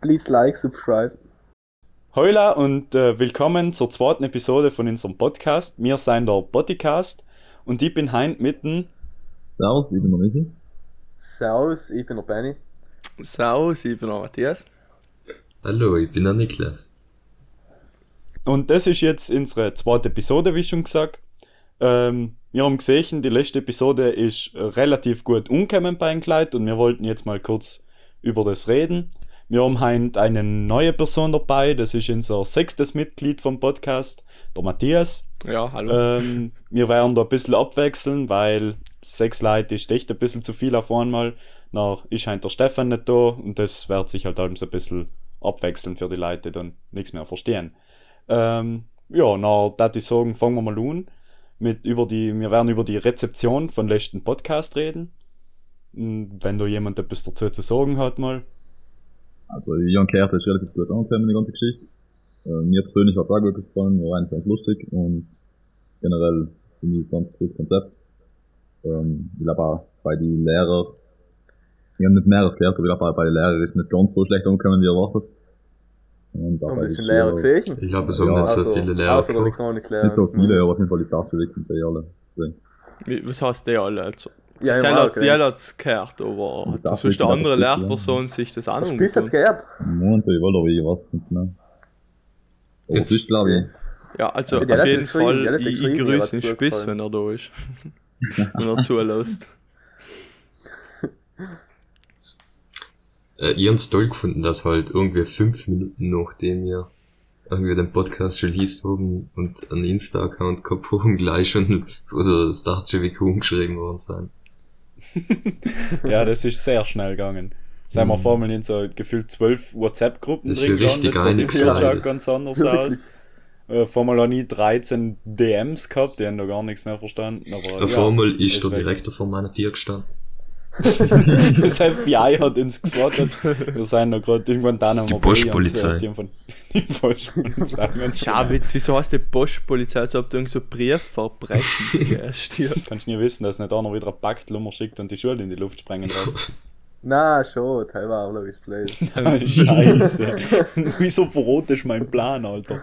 Please like, subscribe. Hola und äh, willkommen zur zweiten Episode von unserem Podcast. Wir sind der Bodycast und ich bin heint mitten. Servus, ich bin der Michi. Servus, ich bin der Benny. Servus, ich bin der Matthias. Hallo, ich bin der Niklas. Und das ist jetzt unsere zweite Episode, wie schon gesagt. Ähm, wir haben gesehen, die letzte Episode ist relativ gut umgekommen bei einem Kleid und wir wollten jetzt mal kurz über das reden. Wir haben heute eine neue Person dabei, das ist unser sechstes Mitglied vom Podcast, der Matthias. Ja, hallo. Ähm, wir werden da ein bisschen abwechseln, weil sechs Leute ist echt ein bisschen zu viel auf einmal. Na, ist halt der Stefan nicht da und das wird sich halt alles ein bisschen abwechseln für die Leute, die dann nichts mehr verstehen. Ähm, ja, na, da ich sagen, fangen wir mal an. Mit über die, wir werden über die Rezeption von letzten Podcast reden. Und Wenn da jemand etwas dazu zu sagen hat, mal. Also, gehört, das ist relativ gut angekommen, die ganze Geschichte. Äh, mir persönlich hat es auch gut gefallen, war eigentlich ganz lustig und generell finde ich es ein ganz cooles Konzept. Ähm, ich glaube auch bei den Lehrern, ich habe nicht mehreres gehört, aber ich glaube auch bei den Lehrern ist nicht ganz so schlecht angekommen, wie erwartet. Und Ein bisschen Lehrer gesehen. Ich glaube, es haben Ja, nicht so Also, viele Lehrer der gehabt. Elektroniklehrer. Nicht so viele, aber auf jeden Fall die Startschule die alle. Was heißt der alle? Also, Ja, okay. die hat es gehört, aber Das das ist der wirklich andere Lehrperson sich das Hast du anhören. bis jetzt gehört? Moment, ich wollte aber ich weiß nicht genau. Aber Jetzt- es ist, glaube ich, Ja, also Ja, auf jeden Fall, ich, ich grüße den Spiss, wenn er da ist. wenn er zulässt. Äh, ich hab's toll gefunden, dass halt irgendwie fünf Minuten nachdem wir irgendwie den Podcast schon liest haben und einen Insta-Account gehabt haben, gleich schon oder das dachte wie umgeschrieben worden sein. Ja, das ist sehr schnell gegangen. Sind wir vor allem in so gefühlt zwölf WhatsApp-Gruppen Das ist richtig gelandet, das sieht schon ganz anders aus. Äh, vor allem habe ich 13 DMs gehabt, die haben da gar nichts mehr verstanden. Aber, ja, einmal ist der weg. Direktor von meiner Tür gestanden. Das FBI hat uns geswattet. Wir sind noch gerade in Guantanamo Die äh, Die, von, schon- Witz, wieso heißt die Postpolizei, als ob du irgend so Briefverbrechen gehst hier? Kannst du nie wissen, dass nicht einer wieder ein Pakt schickt und die Schule in die Luft sprengen lässt. Na, schon, teilweise auch logisch Play. Scheiße. Wieso verrotest du meinen Plan, Alter?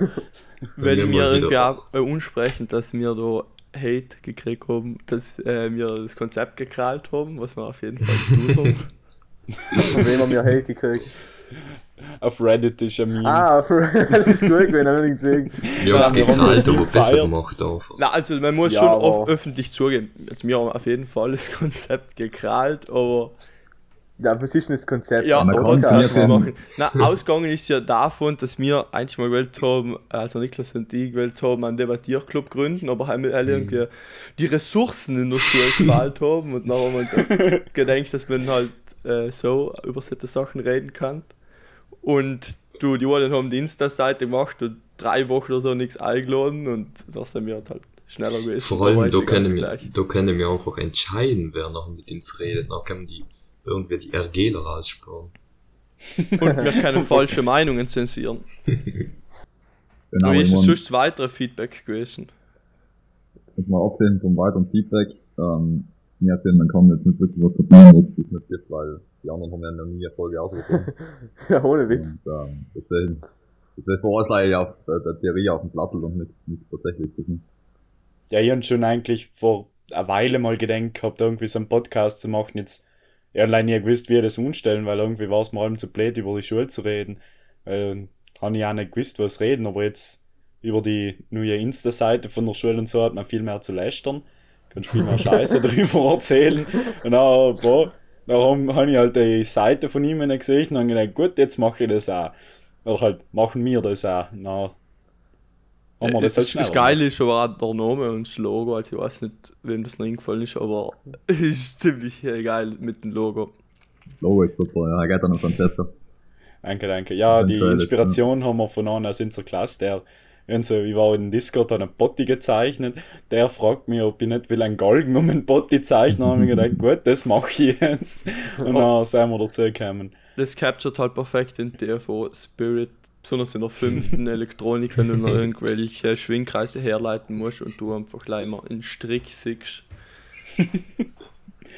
Wenn mal irgendwie auch äh, unsprechen, dass wir da Hate gekriegt haben, dass äh, wir das Konzept gekrallt haben, was wir auf jeden Fall tun haben. Von wem haben wir Hate gekriegt? Auf Reddit ist ein Meme. Ah, das ist gut gewesen, hab ich nicht gesehen. Wir haben das gekrallt, aber besser gemacht einfach. Na, also man muss Ja, schon oft öffentlich zugeben. Also wir haben auf jeden Fall das Konzept gekrallt, aber Ja, was ist denn das Konzept? ja, man aber kann das machen. Na, ausgegangen ist ja davon, dass wir eigentlich mal gewählt haben, also Niklas und ich gewählt haben, einen Debattierclub gründen, aber haben alle irgendwie die Ressourcen in der Schule gefehlt haben und dann haben wir uns gedacht, dass man halt äh, so über solche Sachen reden kann. Und du, die anderen haben die Insta-Seite gemacht und drei Wochen oder so nichts eingeladen und da sind wir halt schneller gewesen. Vor allem, da können, wir, da können wir einfach entscheiden, wer noch mit uns redet. Dann können die irgendwie die RGler raussparen. Und wir können falsche Meinungen zensieren. genau, Wie ist mein, sonst weitere Feedback gewesen? jetzt mal abgesehen vom weiteren Feedback, ähm, mir sehen, man kann jetzt nicht wirklich was kopieren, was es nicht gibt, weil die anderen haben ja noch nie eine Folge ausgefunden. Ja, ohne Witz. Und, ähm, deswegen, deswegen war es leider auf äh, der Theorie auf dem Plattel und nichts, nichts tatsächliches. Ja, ich hab schon eigentlich vor einer Weile mal gedenkt gehabt, irgendwie so einen Podcast zu machen. Jetzt, ich hab leider nie gewusst, wie wir das umstellen, weil irgendwie war es mir allem zu blöd, über die Schule zu reden. Weil, habe ich auch nicht gewusst, was reden, aber jetzt über die neue Insta-Seite von der Schule und so hat man viel mehr zu lästern. Kannst viel mehr Scheiße drüber erzählen. Und dann, boah, habe hab ich halt die Seite von ihm gesehen und habe gedacht, gut, jetzt mache ich das auch. Oder halt, machen wir das auch. Dann haben wir das halt das, das Geile ist aber auch der Name und das Logo. Also ich weiß nicht, wem das noch eingefallen ist, aber es ist ziemlich äh, geil mit dem Logo. Logo ist super, ja, geht dann noch Konzepte. Danke, danke. Ja, die Inspiration haben wir von einer aus unserer Klasse, der, also, ich war in Discord, hat einen Botti gezeichnet, der fragt mich, ob ich nicht will einen Galgen um einen Botti zeichnen, dann habe ich gedacht, gut, das mache ich jetzt. Und dann sind wir dazu gekommen. Das capturet halt perfekt den TFO Spirit, besonders in der fünften Elektronik, wenn du noch irgendwelche Schwingkreise herleiten musst und du einfach gleich mal einen Strick siehst.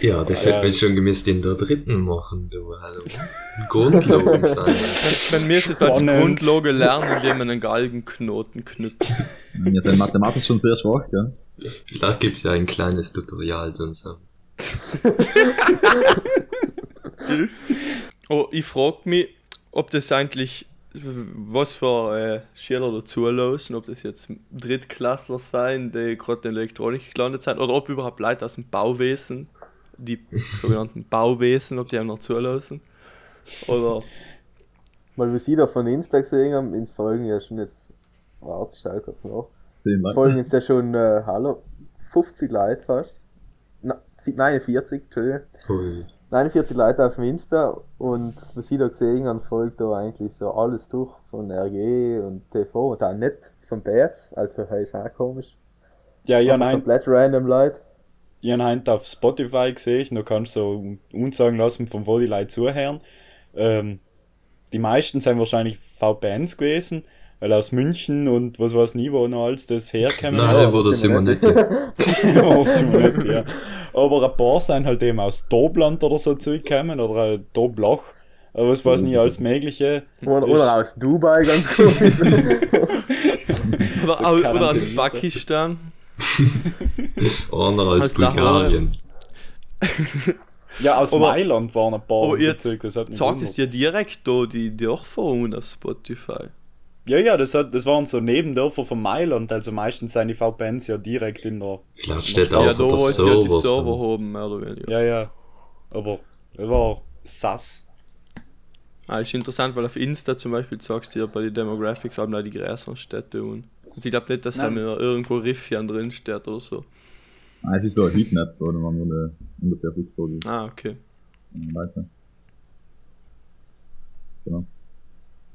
Ja, das Ja. hätte man schon gemäß in der dritten machen, du, hallo. Grundlagen sein. Man müsste als Spannend. Grundlage lernen, indem man einen Galgenknoten knüpft. Wir sind mathematisch schon sehr schwach, gell? Da gibt's ja ein kleines Tutorial und so. Oh, ich frag mich, ob das eigentlich, was für äh, Schüler dazu losen, ob das jetzt Drittklässler sein, die gerade in der Elektronik gelandet sind, oder ob überhaupt Leute aus dem Bauwesen, die sogenannten Bauwesen, ob die einem noch zulassen. Oder, Weil wir sie da von Insta gesehen haben, ins Folgen ja schon jetzt. Warte, ich schau kurz nach. Zehn Es folgen jetzt ja schon, äh, hallo, 50 Leute fast. Na, 49, Entschuldigung. Ui. 49 Leute auf dem Insta und was sie da gesehen haben, folgt da eigentlich so alles durch von RG und TV und auch nicht von Bärts, also hey, ist auch komisch. Ja, ja, nein. Komplett random Leute. Ich habe heute auf Spotify gesehen, da kannst du so uns sagen lassen, von wo die Leute zuhören. Ähm, die meisten sind wahrscheinlich VPNs gewesen, weil aus München und was weiß nie, wo noch alles das herkommen. Nein, Ja, wo das sind wir immer nicht. nicht. Ja, Aber ein paar sind halt eben aus Dobland oder so zurückgekommen oder äh, Doblach. Aber was weiß nicht, alles Mögliche. Oder, oder aus Dubai, ganz komisch. oder, So au- oder aus. Pakistan. Als Aus. Bulgarien. Ja, aus Aber- Mailand waren ein paar. Aber jetzt sagt es dir direkt da die Durchführungen auf Spotify. Ja, ja, das, hat, das waren so Nebendörfer von Mailand, also meistens sind die VPNs ja direkt in der. Vielleicht steht Ja, auch Ja, auf da der wollt ihr ja die Server. So. haben, mehr oder weniger. Ja, ja. Aber das war sass. Ah, ist interessant, weil auf Insta zum Beispiel sagst du ja bei den Demographics haben da die größeren Städte und also ich glaube nicht, dass da irgendwo Riffian drin steht oder so. Ah, es ist so ein Heatmap, oder man nur ungefähr die Ah, okay. Leute. Genau.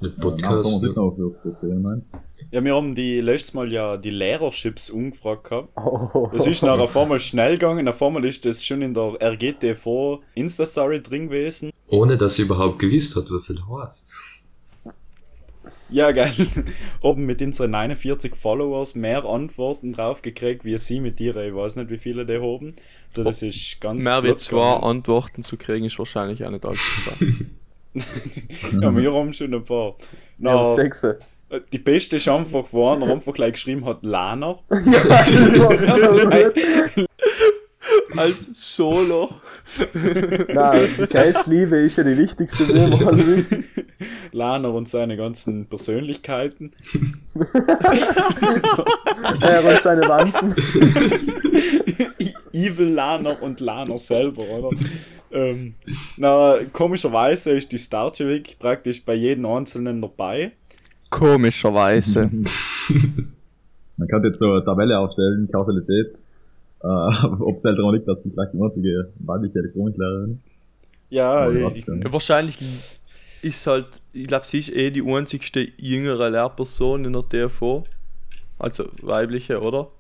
Mit Ja, Podcast. Ferien meinen. Ja, wir haben die letztes Mal ja die Lehrerships umgefragt gehabt. Oh. Das ist nachher auf einmal schnell gegangen, auf einmal ist das schon in der RGTV Insta-Story drin gewesen. Ohne dass sie überhaupt gewusst hat, was es heißt. Ja, geil. Oben mit unseren 49 Followers mehr Antworten drauf gekriegt, wie sie mit ihrer. Ich weiß nicht, wie viele die haben. Also das ist ganz Mehr wie zwei. Antworten zu kriegen ist wahrscheinlich auch nicht allzu. Ja, wir haben schon ein paar. Ja, Na, sechs. die beste ist einfach, wo einer einfach gleich geschrieben hat, Lana. Als Solo. Nein, Selbstliebe ist ja die wichtigste, wissen. Lana und seine ganzen Persönlichkeiten. Er und seine Wanzen. Evil Lana und Lana selber, oder? Ähm, na, komischerweise ist die Starchewik praktisch bei jedem Einzelnen dabei. Komischerweise. Man kann jetzt so eine Tabelle aufstellen, Kausalität, äh, ob es halt daran liegt, dass sie vielleicht die einzige weibliche Elektroniklehrerin ist. Ja, ich, ja. Ja, wahrscheinlich ist halt, ich glaube, sie ist eh die einzigste jüngere Lehrperson in der TFO. Also weibliche, oder?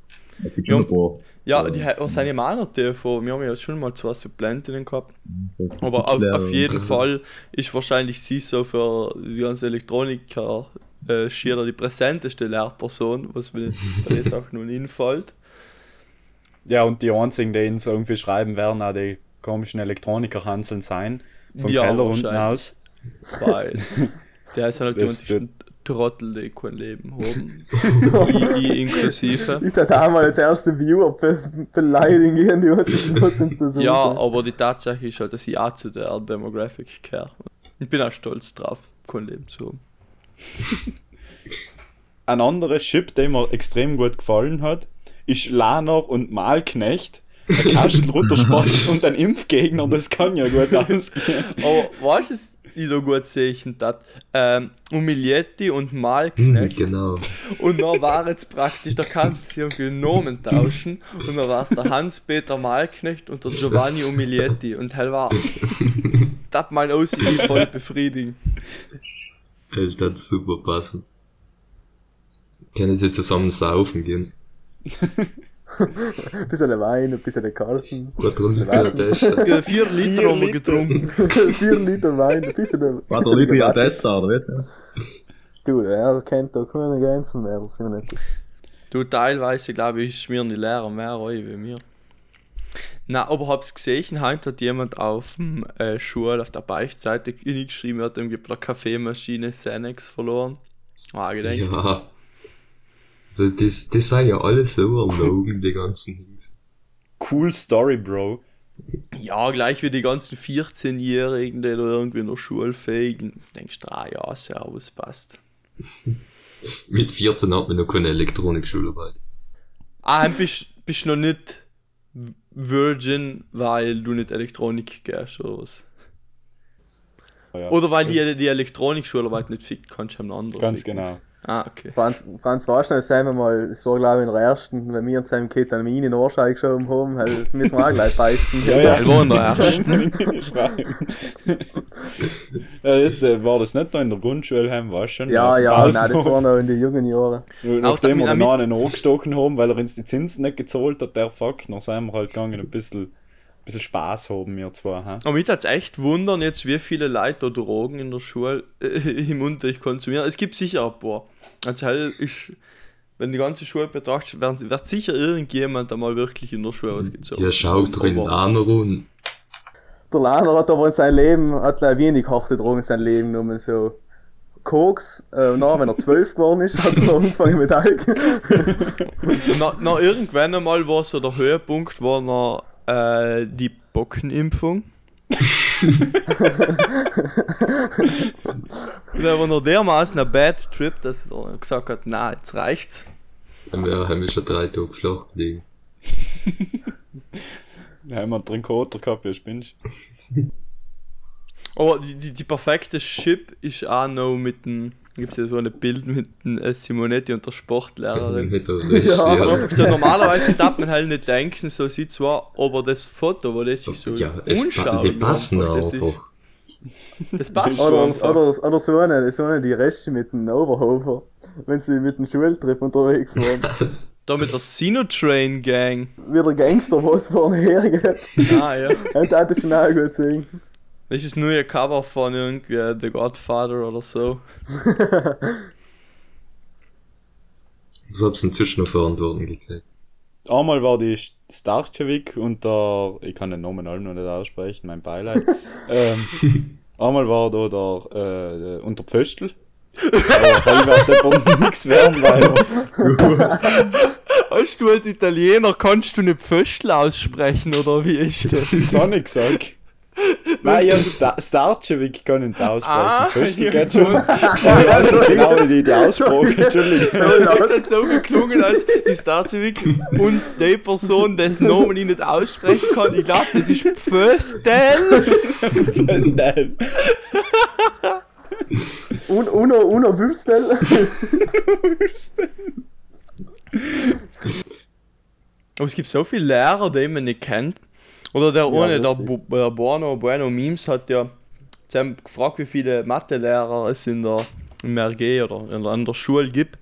Es gibt Ja, schon ein paar. Ja, die sind ja mal in der TFO. Wir haben ja schon mal zwei Supplentinnen gehabt. so Aber auf, auf jeden Mhm. Fall ist wahrscheinlich sie so für die ganze Elektroniker äh, schier die präsenteste Lehrperson, was mir bei der Sache nun einfällt. ja, und die einzigen, die uns irgendwie schreiben werden, auch die komischen Elektroniker Hanseln sein. Vom Ja, Keller unten aus. Weil der ist halt die Das einzigsten Trottel, die kein Leben haben. ich, ich inklusive. Ich dachte auch mal als erste Viewer be beleidigen gehen, die uns da so Ja, aber die Tatsache ist halt, dass ich auch zu der Demographic gehöre. Ich bin auch stolz drauf, kein Leben zu haben. Ein anderer Chip, der mir extrem gut gefallen hat, ist Laner und Malknecht. Ein Kastel Rutterspatz und ein Impfgegner, das kann ja gut ausgehen. Aber weißt du, ich da gut sehe, das? Ähm, Umilietti und Hm, Malknecht. genau. Und dann war jetzt praktisch, da kann sie irgendwie Nomen tauschen. Und dann war es der Hans-Peter Malknecht und der Giovanni Umilietti. Und hell war das mal aussieht voll befriedigend. Das wird super passen. Können sie zusammen saufen gehen? Ein bisschen Wein, ein bisschen Karten, Gut runter das. Ja, Vier Liter haben wir getrunken. vier Liter Wein, ein bisschen. Warte, Liter ja Tessa, oder weißt du? Du, er kennt da keine Grenzen mehr, das sind wir nicht. Du, teilweise glaube ich, schmieren die Lehrer mehr rein wie mir. Na, aber hab's gesehen, heute hat jemand auf dem äh, Schul, auf der Beichtseite geschrieben, er hat irgendwie bei der Kaffeemaschine Xanax verloren. Ah, gedacht. Ja. Das, das, sind ja alles so erlogen, die ganzen Dings. Cool Story, Bro. Ja, gleich wie die ganzen 14-Jährigen, die da irgendwie der Schule fegen. Denkst du, ah ja, servus, passt. Mit 14 hat man noch keine Elektronikschularbeit. Ah, bist, bist noch nicht Virgin, weil du nicht Elektronik gehst oder was? Ja. Oder weil die, die Elektronik-Schularbeit nicht fickt, kannst du einen anderen Ganz ficken. genau. Ah, okay. Franz, Franz noch, sagen wir mal, es war glaube ich in der ersten, wenn wir uns seinem Kind an meine Ohrschein geschoben haben, halt, müssen wir auch gleich beichten. Ja, ja. Ja, war in der ersten. ja, das, äh, war das nicht noch in der Grundschule, heim, war schon? Ja, ja, nein, das war noch in den jungen Jahren. Nachdem wir den einen angestochen haben, weil er uns die Zinsen nicht gezahlt hat, der Fuck, dann sind wir halt gegangen, ein bisschen, bisschen Spaß haben wir zwar. Hä? Aber mich hat's echt wundern jetzt, wie viele Leute da Drogen in der Schule äh, im Unterricht konsumieren. Es gibt sicher ein paar. Also halt ist, wenn die ganze Schule betrachtest, wird sicher irgendjemand einmal wirklich in der Schule ausgezogen. Ja, schaut drin an rum. Der Lahner hat aber in seinem Leben, hat gleich wenig harte Drogen in seinem Leben genommen, so Koks, äh, und dann, wenn er zwölf geworden ist, hat er angefangen mit Alk. Na, na, irgendwann einmal war so der Höhepunkt, war noch äh, die Bockenimpfung. Der war noch dermaßen ein Bad Trip, dass er gesagt hat, na, jetzt reicht's. Haben wir, haben wir schon drei Tage flach gelegen. Da haben wir einen Trinkoter gehabt, ja, spinnst Aber die, die, die perfekte Chip ist auch noch mit dem, gibt ja so ein Bild mit äh, Simonetti und der Sportlehrerin. Ja, ja. So normalerweise darf man halt nicht denken, so sieht zwar, aber das Foto, wo das ist so Ja, es die passen einfach, das. Ist, das passt schon Oder, einfach. oder, oder so eine, so eine die Reste mit dem Overhofer, wenn sie mit dem Schultrip unterwegs waren. Da mit der Sinotrain Gang. Wie der Gangster, was vorne hergeht. Ah ja. Und das ist schon auch gut sehen. Das ist das neue Cover von irgendwie The Godfather oder so. So hab's inzwischen noch Verantwortung gekriegt. Einmal war die Starchevik und der, ich kann den Namen allem noch nicht aussprechen, mein Beileid. ähm, einmal war da der, äh, der unter Pföstl. Aber halt wird aber nichts werden, weil Als du als Italiener kannst du nicht Pföstl aussprechen oder wie ist das? Sonic sag. Nein, ja, Sta Starchevik kann ich nicht aussprechen. Ah, ja, geht schon. Ich weiß nicht genau wie die, die Aussprache, Entschuldigung. Es hat so geklungen, als die Starchevik und die Person, dessen Namen ich nicht aussprechen kann, ich glaube, das ist Pföstel. Pföstl. Un, uno, uno Würstel. Aber es gibt so viele Lehrer, die man nicht kennt. Oder der ohne, der, lustig. Bu- der Buono, Bueno Memes hat ja sie haben gefragt, wie viele Mathelehrer es in der, im RG oder in, an der Schule gibt.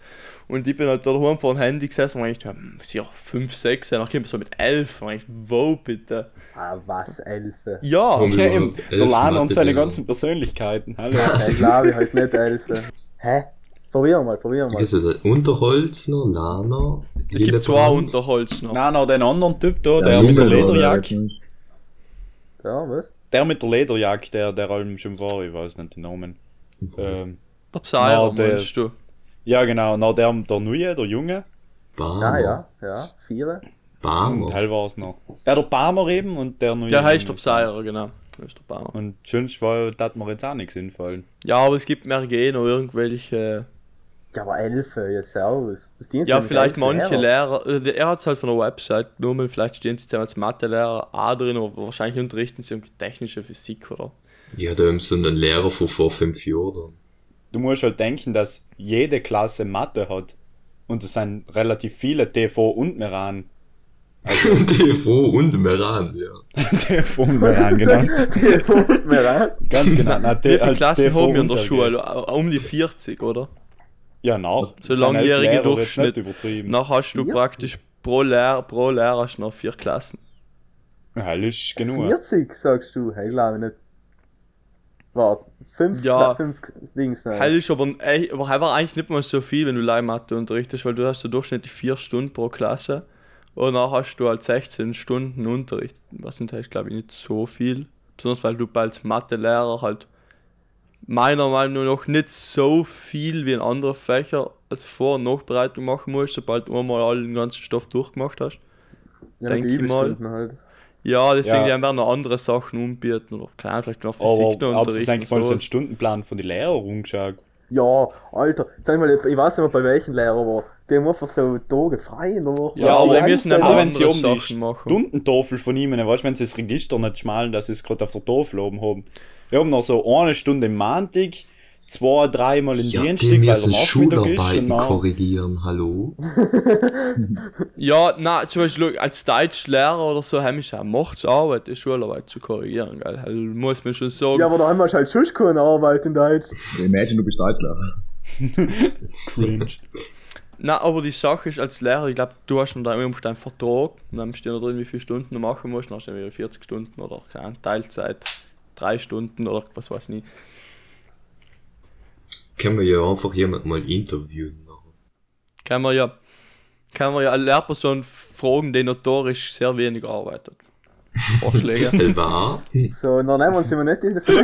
Und ich bin halt da daheim vor dem Handy gesessen und ich dachte, hm, sicher 5, 6, dann kommt so mit 11. Und ich, wo bitte? Ah, was, Elfe. Ja, Warum Ja, eben, der Lana und seine ganzen Persönlichkeiten. Hallo. Ich glaube, ich halt nicht Elfe. Hä? Probieren wir mal, probieren wir mal. Ist ein Unterholzner, Lana. es gibt zwei Unterholz noch. Nein, noch den anderen Typ da, Ja, der mit der Lederjacke. Ja, was? Der mit der Lederjacke, der, der allem schon war, ich weiß nicht den Namen. Ähm, Der Psyrer, Na, der- meinst du? ja, genau, na, der, der Neue, der Junge. Barmer. Ah, ja, ja. Und Barmer. Teil war es noch. Ja, der Barmer eben und der Neue. Der heißt der. Psyrer, genau. Das ist der Barmer. Und sonst war, da hat mir jetzt auch nichts einfallen. Ja, aber es gibt im RG noch irgendwelche. Ja, aber Elfe, ja, servus. Was dient Ja, vielleicht manche Lehrer? Lehrer, äh, er hat es halt von der Website genommen, vielleicht stehen sie jetzt als Mathelehrer auch drin, aber wahrscheinlich unterrichten sie irgendwie technische Physik, oder? Ja, da haben sie einen Lehrer von vor fünf Jahren. Du musst halt denken, dass jede Klasse Mathe hat. Und es sind relativ viele TV und Meran. TV und Meran, ja. TV und Meran, genau. Telefon mehr rein. Ganz genau. Nein, Wie viele halt Klassen TV haben wir in der und Schule? Um die 40, oder? Ja, nach. So sind langjährige elf Lehrer, jetzt Durchschnitt. Übertrieben. Nachher hast du 40? praktisch pro Lehrer, pro Lehrer hast du noch vier Klassen. Ja, das ist genug. 40, sagst du? Hey, glaube ich nicht. Warte, fünf, Ja. Fünf Dings. Nein. Halt ist aber, ey, aber einfach eigentlich nicht mal so viel, wenn du Leihmathe unterrichtest, weil du hast so durchschnittlich vier Stunden pro Klasse. Und dann hast du halt 16 Stunden Unterricht. Was sind halt, glaube ich, nicht so viel. Besonders weil du als Mathelehrer halt meiner Meinung nach nicht so viel wie in anderen Fächer als Vor- und Nachbereitung machen musst, sobald du einmal all den ganzen Stoff durchgemacht hast. Ja, Denk die ich mal. Halt. Ja, deswegen Ja. werden noch andere Sachen umbieten oder keine Ahnung, vielleicht noch Aber Physik noch ob das unterrichten eigentlich mal so einen sowas. Stundenplan von den Lehrern umgeschaut? Ja, Alter, sag mal, ich weiß nicht mehr bei welchem Lehrer war. Die haben einfach so Tage frei in der Woche. Ja, aber die müssen Aber andere wenn sie um die. Stundentafel von ihm, weißt du, wenn sie das Register nicht schmalen, dass sie es gerade auf der Tafel oben haben. Wir haben noch so eine Stunde im Montag, zwei, dreimal in Ja, Dienstag, die weil der Nachmittag ist. Schularbeiten Und dann, korrigieren, hallo? Ja, na, zum Beispiel als Deutschlehrer oder so, haben ich auch macht's Arbeit, die Schularbeit zu korrigieren, gell. Also, muss man schon sagen. Ja, aber da haben wir halt schon keine Arbeit in Deutsch. Imagine, du bist Deutschlehrer. cringe. Na, aber die Sache ist, als Lehrer, ich glaube, du hast dann irgendwo deinen Vertrag und dann steht da drin, wie viele Stunden du machen musst, dann hast du wieder 40 Stunden oder keine Teilzeit, drei Stunden oder was weiß ich nicht. Können wir ja einfach jemand mal interviewen machen. Kann man ja, kann man ja eine Lehrperson fragen, die notorisch sehr wenig arbeitet. Vorschläge. Elva? So, dann nehmen wir uns immer nicht in der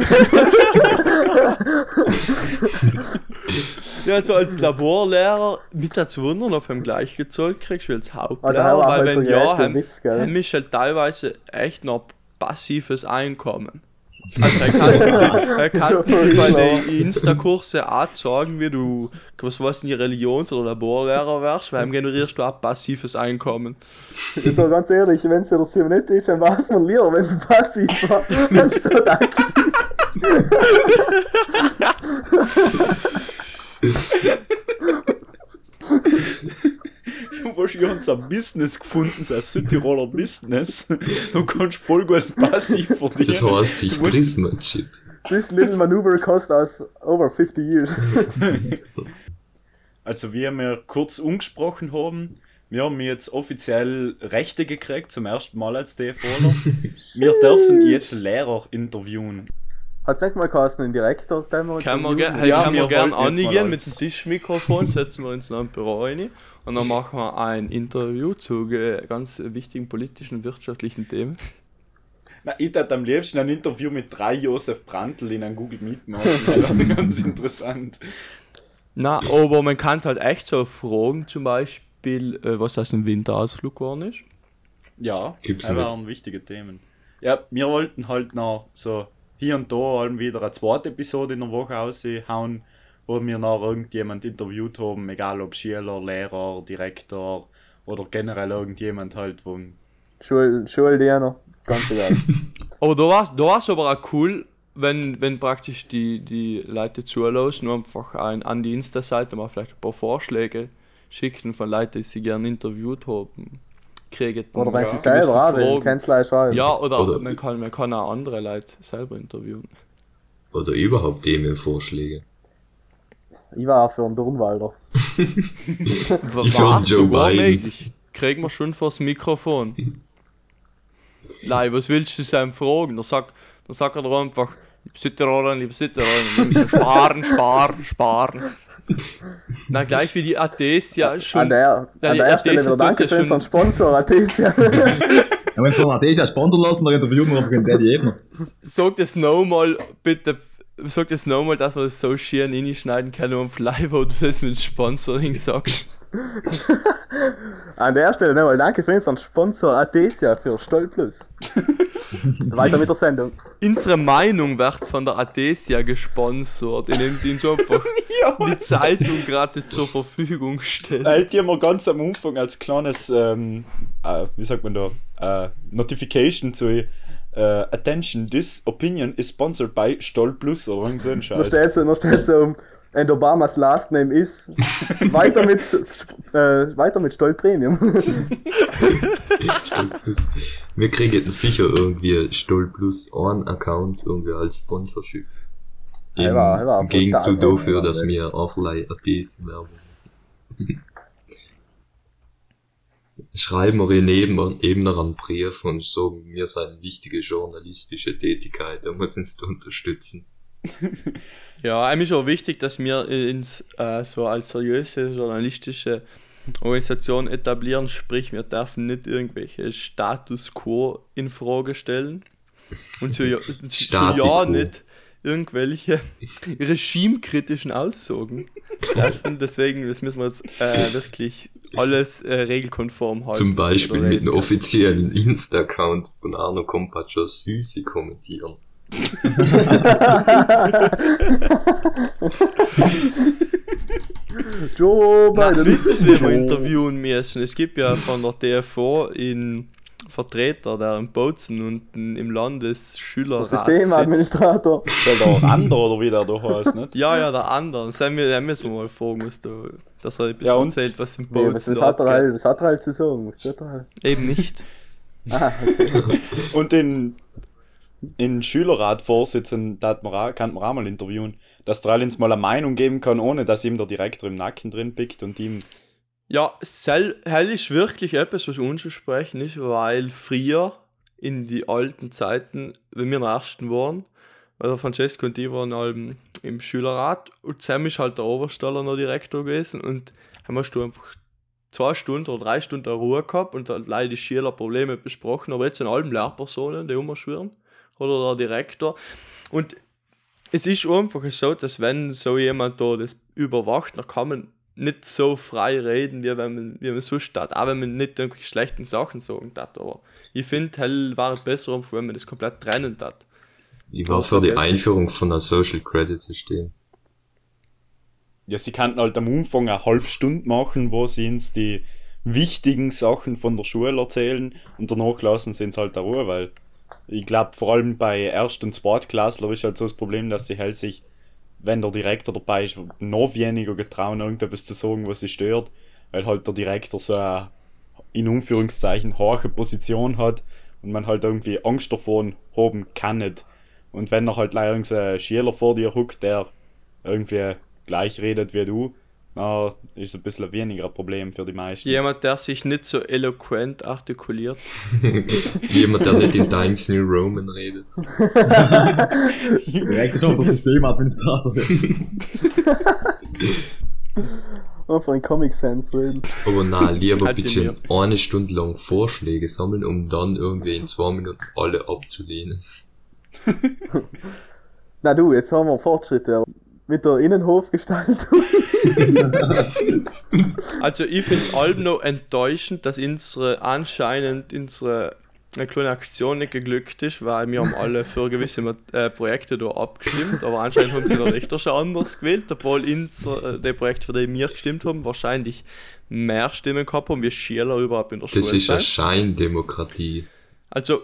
ja, so als Laborlehrer, mit dazu wundern, ob du ihm gleich gezahlt kriegst wie als Ah, Hauptlehrer, war weil wenn ja, haben, haben mich halt teilweise echt noch passives Einkommen. Also er kann, er kann bei den Insta-Kurse auch sagen, wie du, was weiß nicht, Religions- oder Laborlehrer wärst, weil ihm generierst du auch passives Einkommen. Jetzt mal ganz ehrlich, wenn es ja das Sim nicht ist, dann weiß man lieber, wenn es passiv war, anstatt aktiv. Du hast ja uns ein Business gefunden, so ein Südtiroler Business. Du kannst voll gut passiv verdienen. Das heißt musst- Prisma-Chip. This little maneuver cost us over 50 years. Also wie wir kurz umgesprochen haben, wir haben jetzt offiziell Rechte gekriegt, zum ersten Mal als DFOler. wir dürfen jetzt Lehrer interviewen. Hat's nicht mal geheißen, ein Direktor, den wir Kann man, interviewen? ge hey, Ja, kann wir man gern wollten jetzt mal angehen mit dem Tischmikrofon, setzen wir uns noch im Büro rein und dann machen wir ein Interview zu ganz wichtigen politischen und wirtschaftlichen Themen. Na, ich hätte am liebsten ein Interview mit drei Josef Brandl in einem Google Meet machen. Das wäre ganz interessant. Na, aber man kann halt echt so fragen, zum Beispiel, äh, was aus dem Winterausflug geworden ist. Ja, Gibt's das waren wichtige Themen. Ja, wir wollten halt noch so hier und da allem wieder eine zweite Episode in der Woche raushauen, wo wir noch irgendjemand interviewt haben, egal ob Schüler, Lehrer, Direktor oder generell irgendjemand halt, wo Schul Schuldiener, ganz egal. Aber da war da war's aber auch cool, wenn, wenn praktisch die, die Leute zulassen, nur einfach ein, an die Insta-Seite mal vielleicht ein paar Vorschläge schicken von Leuten, die sie gerne interviewt haben. Kriegen Oder wenn Ja. sie selber Fragen. Kanzlei schreiben. Ja, oder, Oder- man, kann, man kann auch andere Leute selber interviewen. Oder überhaupt Themenvorschläge. Ich war auch für einen Turnwalder. War Ich find Joe sogar Biden. möglich. Kriegen wir schon vors Mikrofon. Nein, was willst du seinem fragen? Da sagt, da sagt er doch einfach, liebe Südtiroler, liebe müssen sparen, sparen, sparen. Na, gleich wie die ATs ja schon. An der, an Ja, die- der Stelle wieder danke für unseren Sponsor, Artesia. Ja, wenn es noch das ja sponsern lassen, dann interviewen wir den Daddy Ebner. Sag das nochmal, bitte. Sag das nochmal, dass wir das so schön reinschneiden können und live, wo du das mit Sponsoring sagst. An der Stelle nochmal danke für unseren Sponsor Artesia für Stoll Plus. Weiter mit der Sendung. Unsere Meinung wird von der Adesia gesponsert, indem sie uns einfach die Zeitung gratis zur Verfügung stellt. Halt die haben wir ganz am Anfang als kleines, ähm, äh, wie sagt man da, äh, Notification zu äh, Attention, this opinion is sponsored by Stoll Plus oder so ein Da Scheiß. steht so, da steht so um, and Obamas last name is weiter mit äh, weiter mit Stoll Premium. Stoll Plus. Wir kriegen sicher irgendwie Stoll Plus einen Account irgendwie als Sponsorship. Im, Er war- er war Gegenzug dafür, dass wir Auflei ATs Werbung Schreiben wir in eben, eben noch einen Brief und sagen, wir sind wichtige journalistische Tätigkeit, da muss uns unterstützen. Ja, einem ist auch wichtig, dass wir ins, äh, so als seriöse journalistische Organisation etablieren, sprich, wir dürfen nicht irgendwelche Status quo in Frage stellen. Und so Stati ja nicht irgendwelche regimekritischen Aussagen treffen. Deswegen, das müssen wir jetzt äh, wirklich alles äh, regelkonform halten. Zum Beispiel mit einem offiziellen Insta-Account von Arno Kompatscher Süße kommentieren. Joe Biden. wisst ihr, wie wir Joe. interviewen müssen? Es gibt ja von der TFO in Vertreter, der in Bozen unten im Landesschülerrat sitzt. Systemadministrator. Der Rander oder wie der da heißt, nicht? Ja, ja, der andere. Das haben wir, den müssen wir mal fragen, was da, dass er ein bisschen Ja, und? erzählt, was im Nee, Bozen was, was, hat er halt, was hat er halt zu sagen? Was tut er halt? Eben nicht. Ah, okay. Und den, den Schülerratvorsitzenden da man kann man auch mal interviewen, dass der uns mal eine Meinung geben kann, ohne dass ihm der Direktor im Nacken drin pickt und ihm. Ja, Hell, ist wirklich etwas, was unzusprechen ist, weil früher in die alten Zeiten, wenn wir ersten waren, weil der Francesco und die waren halt im Schülerrat und Sam ist halt der Obersteller noch Direktor gewesen und haben wir du einfach zwei Stunden oder drei Stunden Ruhe gehabt und halt leider die Schüler Probleme besprochen, aber jetzt sind alle Lehrpersonen, die umschwirren oder der Direktor und es ist einfach so, dass wenn so jemand da das überwacht, dann kann man nicht so frei reden, wie wenn man, wie man sonst hat. Auch wenn man nicht irgendwelche schlechten Sachen sagen hat. Aber ich finde, hell war es besser, wenn man das komplett trennen hat. Ich war für die? Einführung von einem Social Credit System. Ja, sie könnten halt am Anfang eine halbe Stunde machen, wo sie uns die wichtigen Sachen von der Schule erzählen und danach lassen sie uns halt da Ruhe, weil ich glaube, vor allem bei Erst- und Zweitklässler ist halt so das Problem, dass sie halt sich, wenn der Direktor dabei ist, noch weniger getrauen, irgendetwas zu sagen, was sie stört, weil halt der Direktor so eine, in Anführungszeichen, hohe Position hat und man halt irgendwie Angst davon haben kann nicht. Und wenn er halt leider irgendein Schüler vor dir huckt, der irgendwie gleich redet wie du, na, ist ein bisschen weniger ein Problem für die meisten. Jemand, der sich nicht so eloquent artikuliert. Jemand, der nicht in Times New Roman redet. Direkt schon der Systemadministrator. Einfach in Comic Sans reden. Aber na, lieber Halt bitte eine Stunde lang Vorschläge sammeln, um dann irgendwie in zwei Minuten alle abzulehnen. Na du, jetzt haben wir Fortschritte mit der Innenhofgestaltung. Also ich finde es allem noch enttäuschend, dass unsere anscheinend unsere eine kleine Aktion nicht geglückt ist, weil wir haben alle für gewisse äh, Projekte da abgestimmt, aber anscheinend haben sie der Richter schon anders gewählt, obwohl unser, äh, die Projekte, für die wir gestimmt haben, wahrscheinlich mehr Stimmen gehabt haben, wie Schüler überhaupt in der Das Schule ist eine. Scheindemokratie. Also,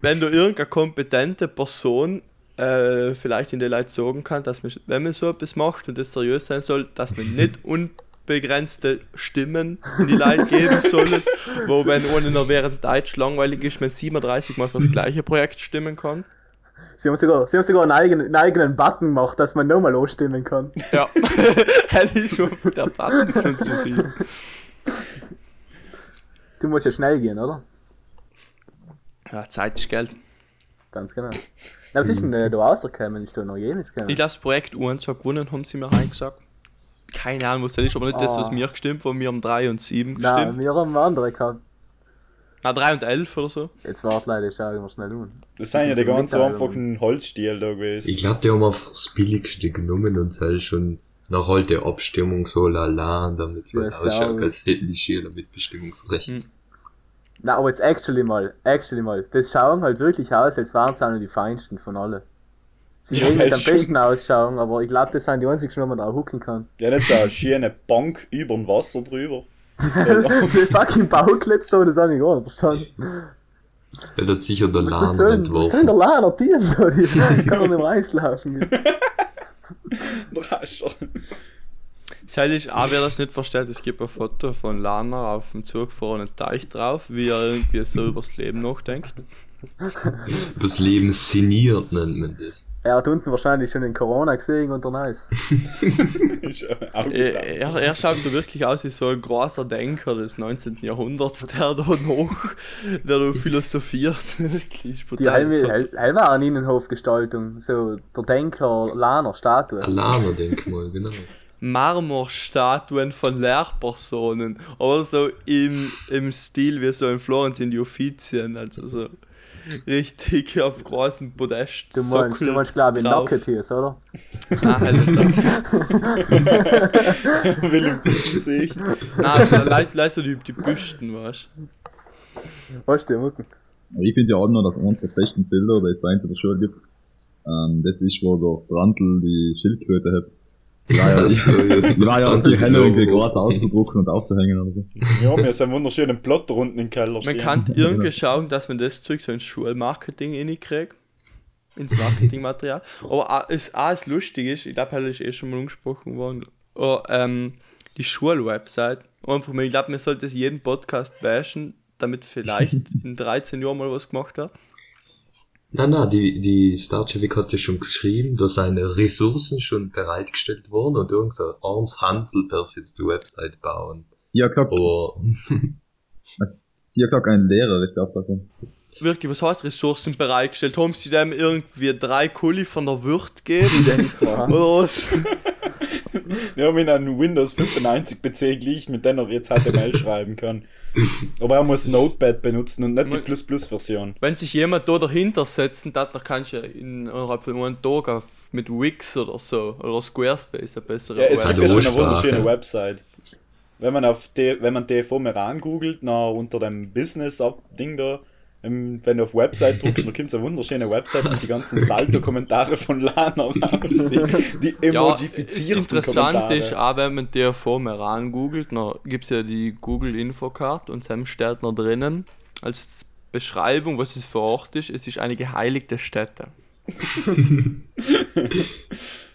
wenn du irgendeine kompetente Person äh, vielleicht in die Leute sagen kann, dass man, wenn man so etwas macht und das seriös sein soll, dass man nicht unbegrenzte Stimmen in die Leute geben soll, wo wenn ohne noch während Deutsch langweilig ist, man 37 Mal für das gleiche Projekt stimmen kann. Sie haben sogar, sie haben sogar einen eigenen, einen eigenen Button gemacht, dass man nochmal anstimmen kann. Ja, hätte ich schon, der Button schon zu viel. Du musst ja schnell gehen, oder? Ja, Zeit ist Geld. Ganz genau. Na, was ist denn äh, da rausgekommen? Ist da noch jenes gekommen? Ich glaube, das Projekt U1 hat gewonnen, haben sie mir reingesagt. Keine Ahnung, was das ist, aber nicht das, was Ah. mir gestimmt haben. Wir haben 3 und 7 Nein, gestimmt. wir haben andere gehabt. Ah, 3 und 11 oder so. Jetzt warte leider, schauen wir schnell um. Das sind ja die ganz Mitteilung. einfachen Holzstiel da gewesen. Ich glaube, die haben einfach das Billigste genommen und sei schon nach halt der Abstimmung so lala, damit Ja, man ausschaut, servus. als hätten die Schüler Mitbestimmungsrecht. Hm. Na, aber jetzt actually mal, actually mal. Das schauen halt wirklich aus, als wären es auch noch die feinsten von alle. Sie Ja, ja, nicht am schon- besten ausschauen, aber ich glaube, das sind die einzigen, wo man da hooken kann. Ja, nicht so eine schöne Bank über dem Wasser drüber. Die fucking Bauklitz da, das habe ich gar nicht verstanden. Er hat sicher der Lahn soll, was soll entworfen. der Lahner Tieren da? Die die kann doch nicht mehr reinlaufen. Rascher. Seilig auch, wer das nicht versteht, es gibt ein Foto von Lana auf dem zugefrorenen Teich drauf, wie er irgendwie so übers Leben nachdenkt. Das Leben sinniert nennt man das. Er hat unten wahrscheinlich schon den Corona gesehen und der Nice. Ist gut. Er, er, er schaut da wirklich aus wie so ein großer Denker des 19. Jahrhunderts, der da noch, der da philosophiert. Wirklich Die brutal. halbe, halbe, halbe eine Innenhofgestaltung. So, der Denker, Lahner, Statue. Ein Lahner-Denkmal, genau. Marmorstatuen von Lehrpersonen. Aber so im, im Stil wie so in Florenz in die Uffizien. Also so richtig auf großen Podest. Du meinst, du meinst glaube ich, drauf. Nacketeers, oder? Nein, halt nicht. Will im Gesicht. Nein, leist, leist so die, die Büsten, weißt Weißt du, Mucken? Aber ich finde ja auch noch, dass eines der besten Bilder, die es bei uns in der Schule gibt, ähm, das ist, wo der Brandl die Schildkröte hat. Die war ja, Also, ja. die Helle irgendwie groß auszudrucken und aufzuhängen oder so. Ja, wir haben einen wunderschönen Plotter unten im Keller Man stehen. kann irgendwie schauen, dass man das Zeug so ins Schulmarketing reinkriegt. Ins Marketingmaterial. Aber auch, es, auch es lustig ist, ich glaube, das ist eh schon mal angesprochen worden, oh, ähm, die Schulwebsite. Einfach mal, ich glaube, man sollte es jeden Podcast bashen, damit vielleicht in 13 Jahren mal was gemacht hat. Na, na, die, die Starchevik hat ja schon geschrieben, dass seine Ressourcen schon bereitgestellt wurden und irgend so ein arms Hansel darf jetzt die Website bauen. Hat gesagt, Aber, was, sie hat gesagt, ein Lehrer, ich darf sagen. Wirklich, was heißt Ressourcen bereitgestellt? Haben sie dem irgendwie drei Kuli von der Wirt gegeben? Oder was? Wir haben ihn einen Windows 95 PC gelegt, mit dem er jetzt HTML schreiben kann. Aber er muss Notepad benutzen und nicht die Plus-Plus-Version. Wenn sich jemand da dahinter setzen dann kannst du ja innerhalb von einem Tag auf, mit Wix oder so oder Squarespace eine bessere Ja, es gibt ja schon eine wunderschöne Website. Wenn man auf D wenn man DFO mehr angoogelt, na unter dem Business-Ding da, ähm, wenn du auf Website drückst, dann kommt eine wunderschöne Website mit die ganzen Salto-Kommentare von Lana raus. Die, die Ja, es emojifizierten interessant Kommentare. ist, auch wenn man der vor mir angoogelt, dann gibt es ja die Google Infocard und dann steht noch drinnen als Beschreibung, was es für Ort ist, es ist eine geheiligte Stätte.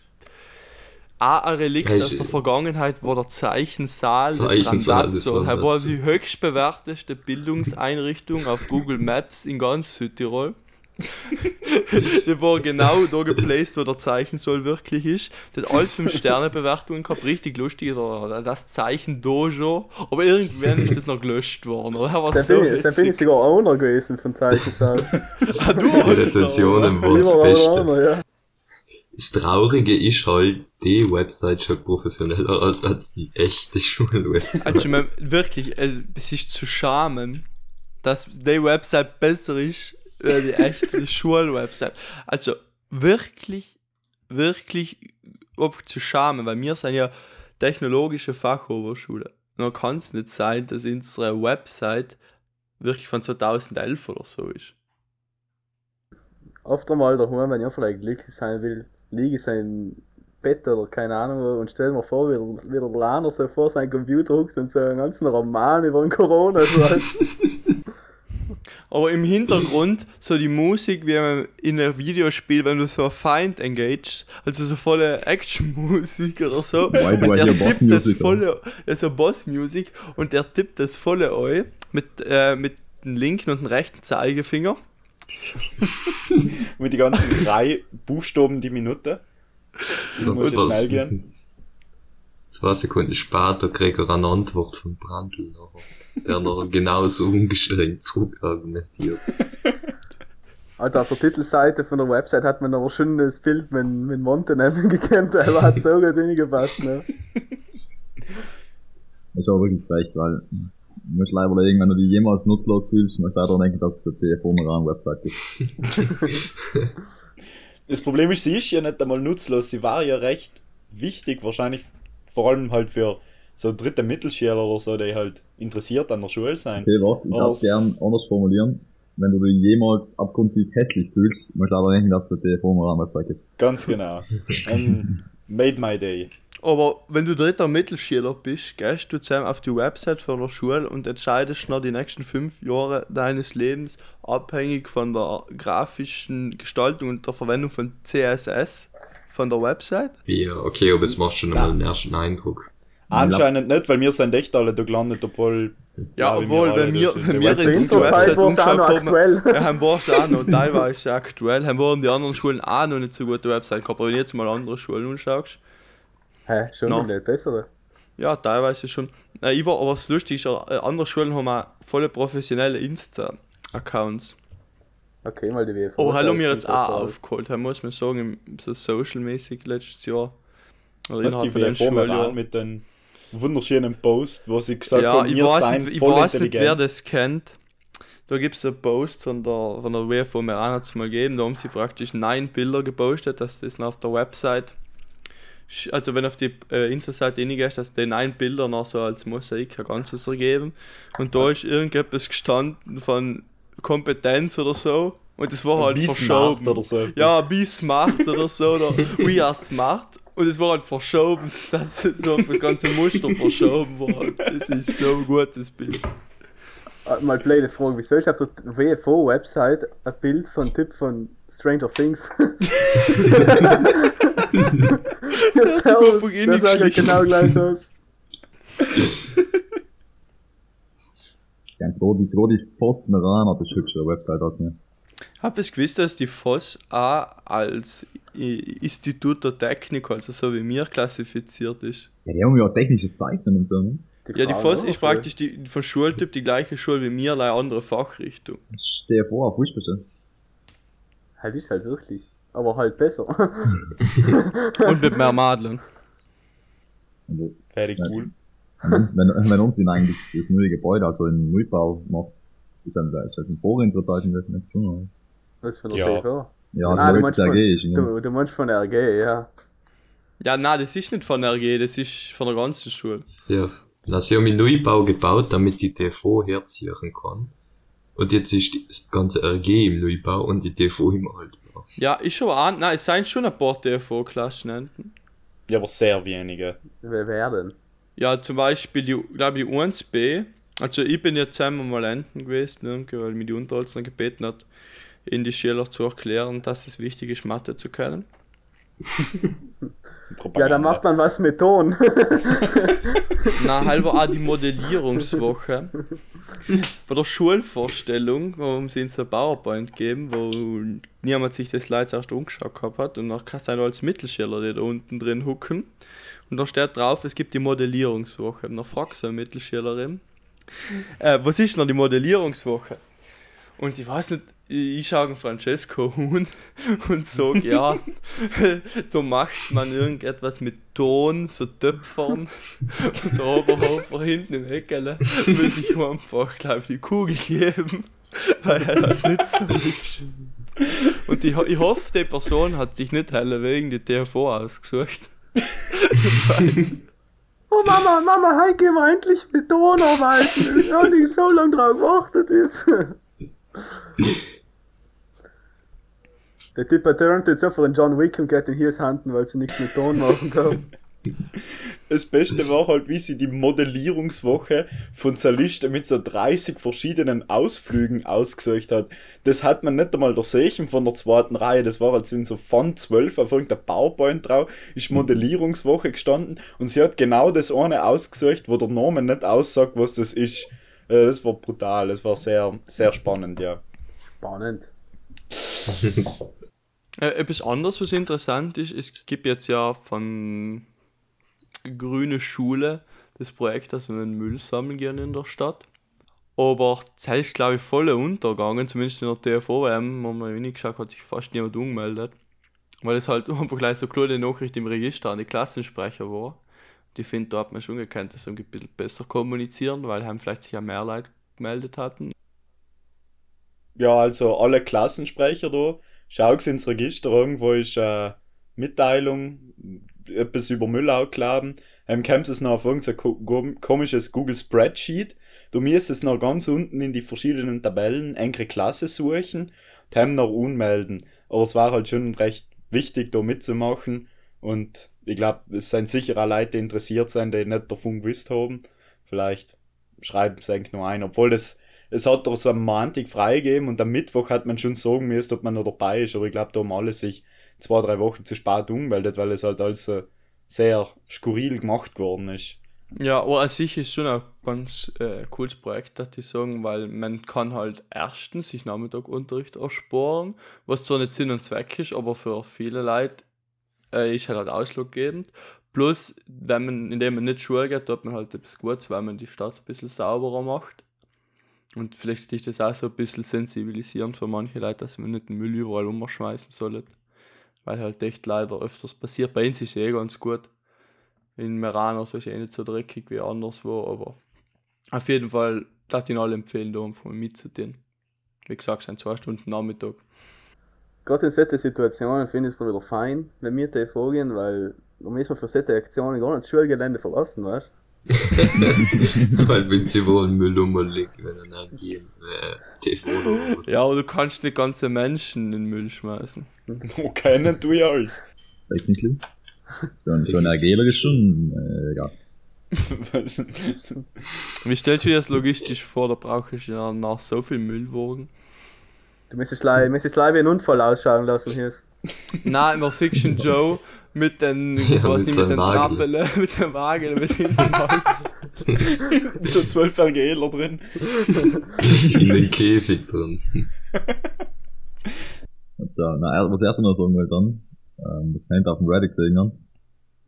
auch ein Relikt ich- aus der Vergangenheit war der Zeichensaal Zeichensaal des Randazzo. Er war die höchst bewerteste Bildungseinrichtung auf Google Maps in ganz Südtirol. der war genau da geplaced, wo der Zeichensaal wirklich ist. Der hat alles 5 Sterne Bewertungen gehabt, richtig lustig, das Zeichen Dojo. Aber irgendwann ist das noch gelöscht worden. Oder? Er Dann so bin, ich, dann bin ich sogar Owner gewesen von Zeichensaal. Ah, du Rezensionen waren Ich das war Beste. Owner, ja. Das Traurige ist halt, die Website schon professioneller als, als die echte Schulwebsite. Also, man, wirklich, es es ist zu schamen, dass die Website besser ist als die echte Schulwebsite. Also, wirklich, wirklich einfach zu schamen, weil wir sind ja technologische Fachoberschule. Und dann kann es nicht sein, dass unsere Website wirklich von 2011 oder so ist. Oft einmal daheim, wenn ich vielleicht glücklich sein will, liege ich in seinem Bett oder keine Ahnung und stell mir vor, wie der, wie der Laner so vor seinem Computer huckt und so einen ganzen Roman über den Corona schreibt. Aber im Hintergrund so die Musik, wie man in einem Videospiel, wenn du so ein Feind engaged, also so volle Action-Musik oder so. Why do und der tippt Boss das Music, volle, also Boss-Music, und der tippt das volle ein mit, äh, mit dem linken und dem rechten Zeigefinger. Mit die ganzen drei Buchstaben die Minute. Das Und muss zwar- schnell gehen. Zwei Sekunden später kriegt er eine Antwort von Brandl, der noch genauso ungestrengt zurückargumentiert. Alter, auf der Titelseite von der Website hat man aber schon das Bild mit, mit Montenegro gekannt, aber hat so gut hingepasst, ne? Das ist auch wirklich recht, weil musst leider überlegen, wenn du die jemals nutzlos fühlst, musst du daran denken, dass es eine TFO-Website gibt. Das Problem ist, sie ist ja nicht einmal nutzlos. Sie war ja recht wichtig, wahrscheinlich vor allem halt für so dritte Mittelschüler oder so, die halt interessiert an der Schule sein. Okay, warte, ich darf gern anders formulieren. Wenn du dich jemals abgrundtief hässlich fühlst, musst du leider denken, dass es eine TFO-Website gibt. Ganz genau. Um, made my day. Aber wenn du dritter Mittelschüler bist, gehst du zusammen auf die Website von der Schule und entscheidest noch die nächsten fünf Jahre deines Lebens abhängig von der grafischen Gestaltung und der Verwendung von CSS von der Website. Ja, okay, aber es macht schon einmal einen ersten Eindruck. Anscheinend nicht, weil wir sind echt alle da gelandet, obwohl. Ja, obwohl, wenn wir, in wenn der wir in die Interzeit Website umgeschaut haben, aktuell. ja, haben wir es auch noch teilweise aktuell, haben wir die anderen Schulen auch noch nicht so gute Website gehabt, aber wenn du jetzt mal andere Schulen anschaust, Hä, schon No. nicht bessere. ja, teilweise schon. Na, ich war, aber das Lustige äh, andere Schulen haben auch volle professionelle Insta-Accounts. Okay, mal die WFO. Aber hallo mir jetzt auch aufgeholt, haben muss man sagen, im- so social-mäßig letztes Jahr. Oder Hat innerhalb die von mir Schuljahr. mit den wunderschönen Post, wo sie gesagt Ja, haben, ich wir weiß, seien nicht, ich voll weiß nicht, wer das kennt. Da gibt es einen Post von der, von der WFO Meran hat es mal gegeben, da haben sie praktisch neun Bilder gepostet, das ist auf der Website. Also wenn du auf die äh, Insta-Seite reingehst, dass die neun Bilder noch so als Mosaik ein ganzes ergeben. Und da ist irgendetwas gestanden von Kompetenz oder so. Und das war halt Wie verschoben. smart oder so etwas. Ja, be smart oder so, oder we are smart. Und es war halt verschoben, dass es so auf das ganze Muster verschoben war. Das ist so ein gutes Bild. Äh, Mal blöde Frage, wieso ist auf der WFO-Website ein Bild von Typ von Stranger Things? ja, sich einfach eh das nicht sah ja genau gleich aus. Ganz die, wo die Pfosten ran hat, ist hübsche Website aus mir. Hab es gewusst, dass die FOS auch als I- Instituto Tecnico, also so wie mir, klassifiziert ist. Ja, die haben ja auch technisches Zeichnen und so, ne? Ja, die FOS ist praktisch die, von Schultyp die gleiche Schule wie mir, eine andere Fachrichtung. Ich stehe vor auf Fußball. Halt ist halt wirklich. Aber halt besser. Und mit mehr Madeln. Also, Very Ja. cool. wenn, wenn, uns ihn eigentlich das neue Gebäude, also in Neubau macht, ist dann ist das ein Vorrind verzeichnen wird, nicht schon. oder? Was von der Ja. TV? Ja, Ah, du meinst ja von- ja. Du, du meinst von der RG, ja. Ja, nein, das ist nicht von RG, das ist von der ganzen Schule. Ja. Sie haben einen Neubau gebaut, damit die TV herziehen kann. Und jetzt ist das ganze RG im Neubau und die TV im Altbau. Ja, ist aber auch, nein, es seien schon ein paar TV-Klassen. ne? Ja, aber sehr wenige. Wer, wer denn? Ja, zum Beispiel, die, glaube ich, die 1b. Also, ich bin jetzt einmal mal enten gewesen, ne, weil mich die Unterholzner gebeten hat, in die Schüler zu erklären, dass es wichtig ist, Mathe zu können. Ja, da macht man was mit Ton. Na, halber auch die Modellierungswoche. Bei der Schulvorstellung, wo sie uns ein PowerPoint gegeben, wo niemand sich das Leid erst umgeschaut gehabt hat und dann sind als Mittelschüler, die da unten drin hucken. Und da steht drauf, es gibt die Modellierungswoche. Und dann fragt so eine Mittelschülerin, äh, was ist denn die Modellierungswoche? Und ich weiß nicht, ich schaue Francesco Huhn und sage, ja, da macht man irgendetwas mit Ton, so Töpfern und der Oberhofer hinten im Eckele will sich einfach, glaube ich, die Kugel geben, weil er hat nicht so geschrieben. Und ich, ich hoffe, die Person hat sich nicht heller wegen die TV ausgesucht. Oh Mama, Mama, heute gehen wir endlich mit Ton arbeiten. Ich habe nicht so lange drauf gewartet jetzt. Der Typ hat turnt jetzt einfach in John Wick und geht in hier Handen, weil sie nichts mit Ton machen können. Das Beste war halt, wie sie die Modellierungswoche von so einer Liste mit so 30 verschiedenen Ausflügen ausgesucht hat. Das hat man nicht einmal der Segen von der zweiten Reihe. Das war halt in so von 12 auf irgendein PowerPoint drauf, ist Modellierungswoche gestanden und sie hat genau das eine ausgesucht, wo der Name nicht aussagt, was das ist. Äh, Das war brutal, das war sehr, sehr spannend, ja. Spannend. Äh, etwas anderes, was interessant ist, es gibt jetzt ja von Grüne Schule das Projekt, dass wir den Müll sammeln gehen in der Stadt. Aber das ist, glaube ich, voll untergegangen, zumindest in der TFO-WM, wo man wenig geschaut hat, sich fast niemand umgemeldet. Weil es halt einfach gleich so kleine Nachricht im Register an die Klassensprecher war. Und ich finde, da hat man schon gekannt, dass wir ein bisschen besser kommunizieren, weil haben vielleicht sich ja mehr Leute gemeldet hatten. Ja, also alle Klassensprecher da, schau's ins Register, irgendwo ist äh, Mitteilung, etwas über Müll outladen, ähm, kommst es noch auf irgendein ko kom- komisches Google Spreadsheet, du musst es noch ganz unten in die verschiedenen Tabellen enkere Klasse suchen, und haben noch unmelden. Aber es war halt schon recht wichtig, da mitzumachen und ich glaube, es sind sicher auch Leute, die interessiert sind, die nicht davon gewusst haben. Vielleicht schreiben sie eigentlich nur ein, obwohl das es hat doch so am Montag freigegeben und am Mittwoch hat man schon sagen müssen, ob man noch dabei ist, aber ich glaube, da haben alle sich zwei, drei Wochen zu spät umgemeldet, weil es halt alles sehr skurril gemacht worden ist. Ja, aber an sich ist schon ein ganz äh, cooles Projekt, dass ich sagen, weil man kann halt erstens sich Nachmittagunterricht ersparen, was zwar nicht Sinn und Zweck ist, aber für viele Leute äh, ist halt, ausschlaggebend. Plus, wenn man, indem man nicht Schule geht, tut man halt etwas Gutes, weil man die Stadt ein bisschen sauberer macht. Und vielleicht ist das auch so ein bisschen sensibilisierend für manche Leute, dass man nicht den Müll überall umschmeißen soll. Weil halt echt leider öfters passiert. Bei uns ist es eh ganz gut. In Merano ist eh nicht so dreckig wie anderswo, aber auf jeden Fall ich ihn alle empfehlen, da einfach mal mitzutun. Wie gesagt, sind zwei Stunden Nachmittag. Gerade in solchen Situationen finde ich es dann wieder fein, wenn wir die vorgehen, weil da müssen wir für solche Aktionen gar nicht das Schulgelände verlassen, weißt Weil wenn sie wollen Müll umlegen, wenn dann auch gehen, äh, TV oder was. Ja, aber du kannst nicht ganze Menschen in den Müll schmeißen. Wo kennen du ja alles? Technically. So ein, so ein Ergeber ist schon, äh, ja. Wie stellst du dir das logistisch vor? Da brauche ich ja nach so viel Müllwagen. Du müsstest leider, müsstest leider wie ein Unfall ausschauen lassen hier. Nein, immer Section Joe mit den, ich Ja, weiß mit nicht, mit den. Trappeln, mit dem Wagen, mit dem Hals. so zwölf RGler drin. In den Käfig drin. Und so, na, was ich erst noch sagen wollte dann, ähm, das kann ich auf dem Reddit gesehen haben.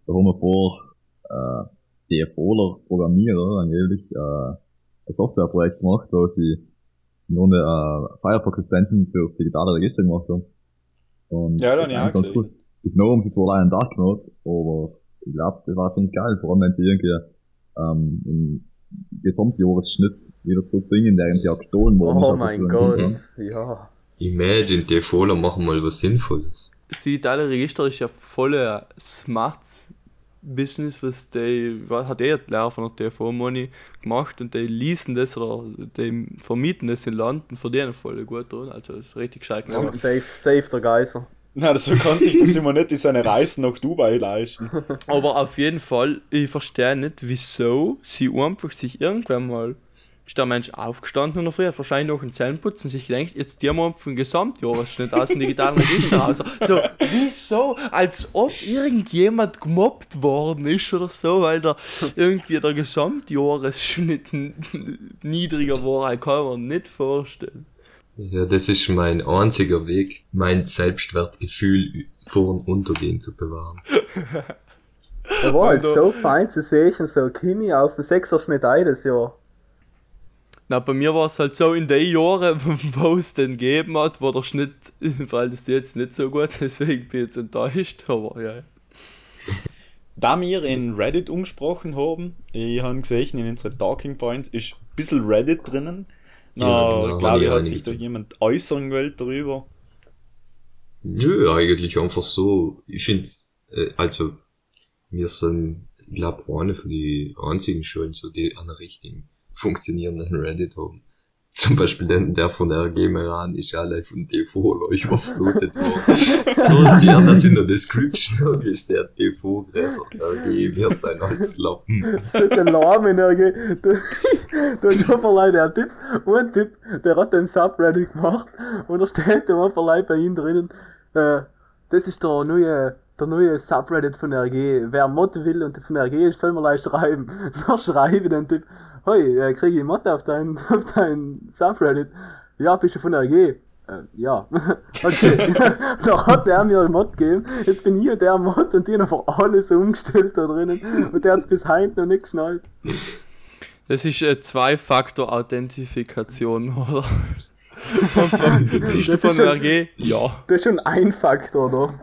Da haben wir vor, äh, DFOler Programmierer angeblich, äh, ein Softwareprojekt gemacht, wo sie Grunde, äh, Firefox Extension fürs digitale Register gemacht haben. Und Ja, dann ist ja ganz gesehen. Bis noch haben sie zwar einen Tag gemacht, aber ich glaube, das war ziemlich geil, vor allem wenn sie irgendwie, ähm, im Gesamtjahresschnitt wieder zurückbringen, während sie auch gestohlen worden. Oh ist. mein Gott. Ja. Imagine, die Fohler machen mal was Sinnvolles. Das digitale Register ist ja voll ein smart Business, was die, was hat er Lehrer von der TV Money gemacht und die leasen das oder die vermieten das in Land und verdienen voll gut drin. Also das ist richtig gescheit ja. Safe, safe der Geiser. Na, so kann sich das immer nicht in seine Reisen nach Dubai leisten. Aber auf jeden Fall, ich verstehe nicht, wieso sie einfach sich irgendwann mal ist der Mensch aufgestanden und er früher hat wahrscheinlich noch einen Zähneputzen sich gedacht, jetzt dir mal vom Gesamtjahresschnitt aus dem digitalen Register raus. So, wieso? Als ob irgendjemand gemobbt worden ist oder so, weil der irgendwie der Gesamtjahresschnitt niedriger war, ich kann mir nicht vorstellen. Ja, das ist mein einziger Weg, mein Selbstwertgefühl vor und untergehen zu bewahren. Er war halt so fein zu sehen, so Kimi auf dem Sechserschnitt ein das Jahr. Na, bei mir war es halt so in den Jahren, wo es den gegeben hat, war der Schnitt, weil das jetzt nicht so gut, deswegen bin ich jetzt enttäuscht, aber ja. Da wir in Reddit umgesprochen haben, ich habe gesehen, in unseren Talking Points ist ein bisschen Reddit drinnen. Na, Ja, genau, glaube ich, hat sich da jemand äußern wollen darüber. Nö, eigentlich einfach so. Ich finde, äh, also, wir sind, ich glaube, eine von die einzigen Schulen, so die einen richtigen funktionierenden Reddit haben. Zum Beispiel den, der von RG Meran ist alle von TV überflutet worden. so sehr, dass in der Description steht TV Gräser RG, wir sein als Lappen. So den Namen irgendwie. Du, du hast einfach leider der Typ, ein Typ, der hat den Subreddit gemacht und da steht einfach leider bei ihm drinnen, äh, das ist der neue, der neue Subreddit von RG. Wer Mod will und von RG ist, soll mal leicht schreiben. Da schreibe ich den Typ, hoi, äh, kriege ich Mod auf dein, auf dein Subreddit? Ja, bist du von RG? Äh, ja. Okay. da hat er mir einen Mod gegeben. Jetzt bin ich der Mod und die haben einfach alles umgestellt da drinnen. Und der hat es bis heute noch nicht geschnallt. Das ist äh, Zwei-Faktor-Authentifikation, oder? Bist du von schon- RG? Ja. Das ist schon ein Faktor, oder?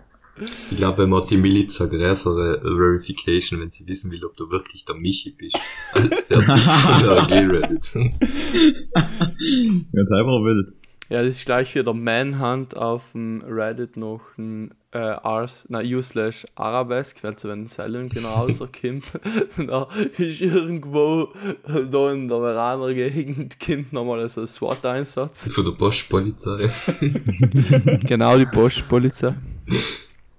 Ich glaube, man hat die Miliza größere Verification, wenn sie wissen will, ob du wirklich der Michi bist, als der Typ von RG Reddit. Ganz einfach wild. Ja, das ist gleich wie der Manhunt auf dem Reddit noch ein äh, Ars, na, u slash Arabesque, weil so wenn Silent genau rauskommt, da ist irgendwo da in der Veraner Gegend kommt nochmal so ein SWAT-Einsatz. Von der Postpolizei. genau, die Postpolizei.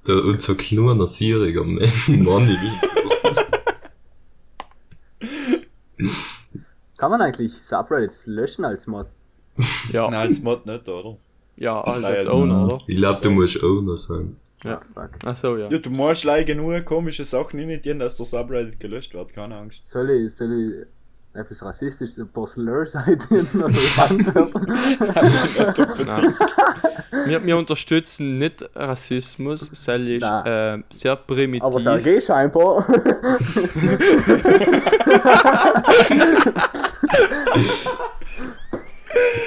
Der, unser kleiner Sieriger Mann, Kann man eigentlich Subreddits löschen als Mod? Ja, Nein, als Mod nicht, oder? ja als, Nein, als jetzt- Owner, oder? Ich glaube, du musst Owner sein. Ja. Fuck. Achso, ja. Ja, du musst leider genug komische Sachen nicht dass der Subreddit gelöscht wird, keine Angst. Soll ich, soll ich etwas rassistisch, ein paar Slurs eintippen oder wir, wir unterstützen nicht Rassismus, ist Nein. äh, sehr primitiv. Aber sag ich scheinbar.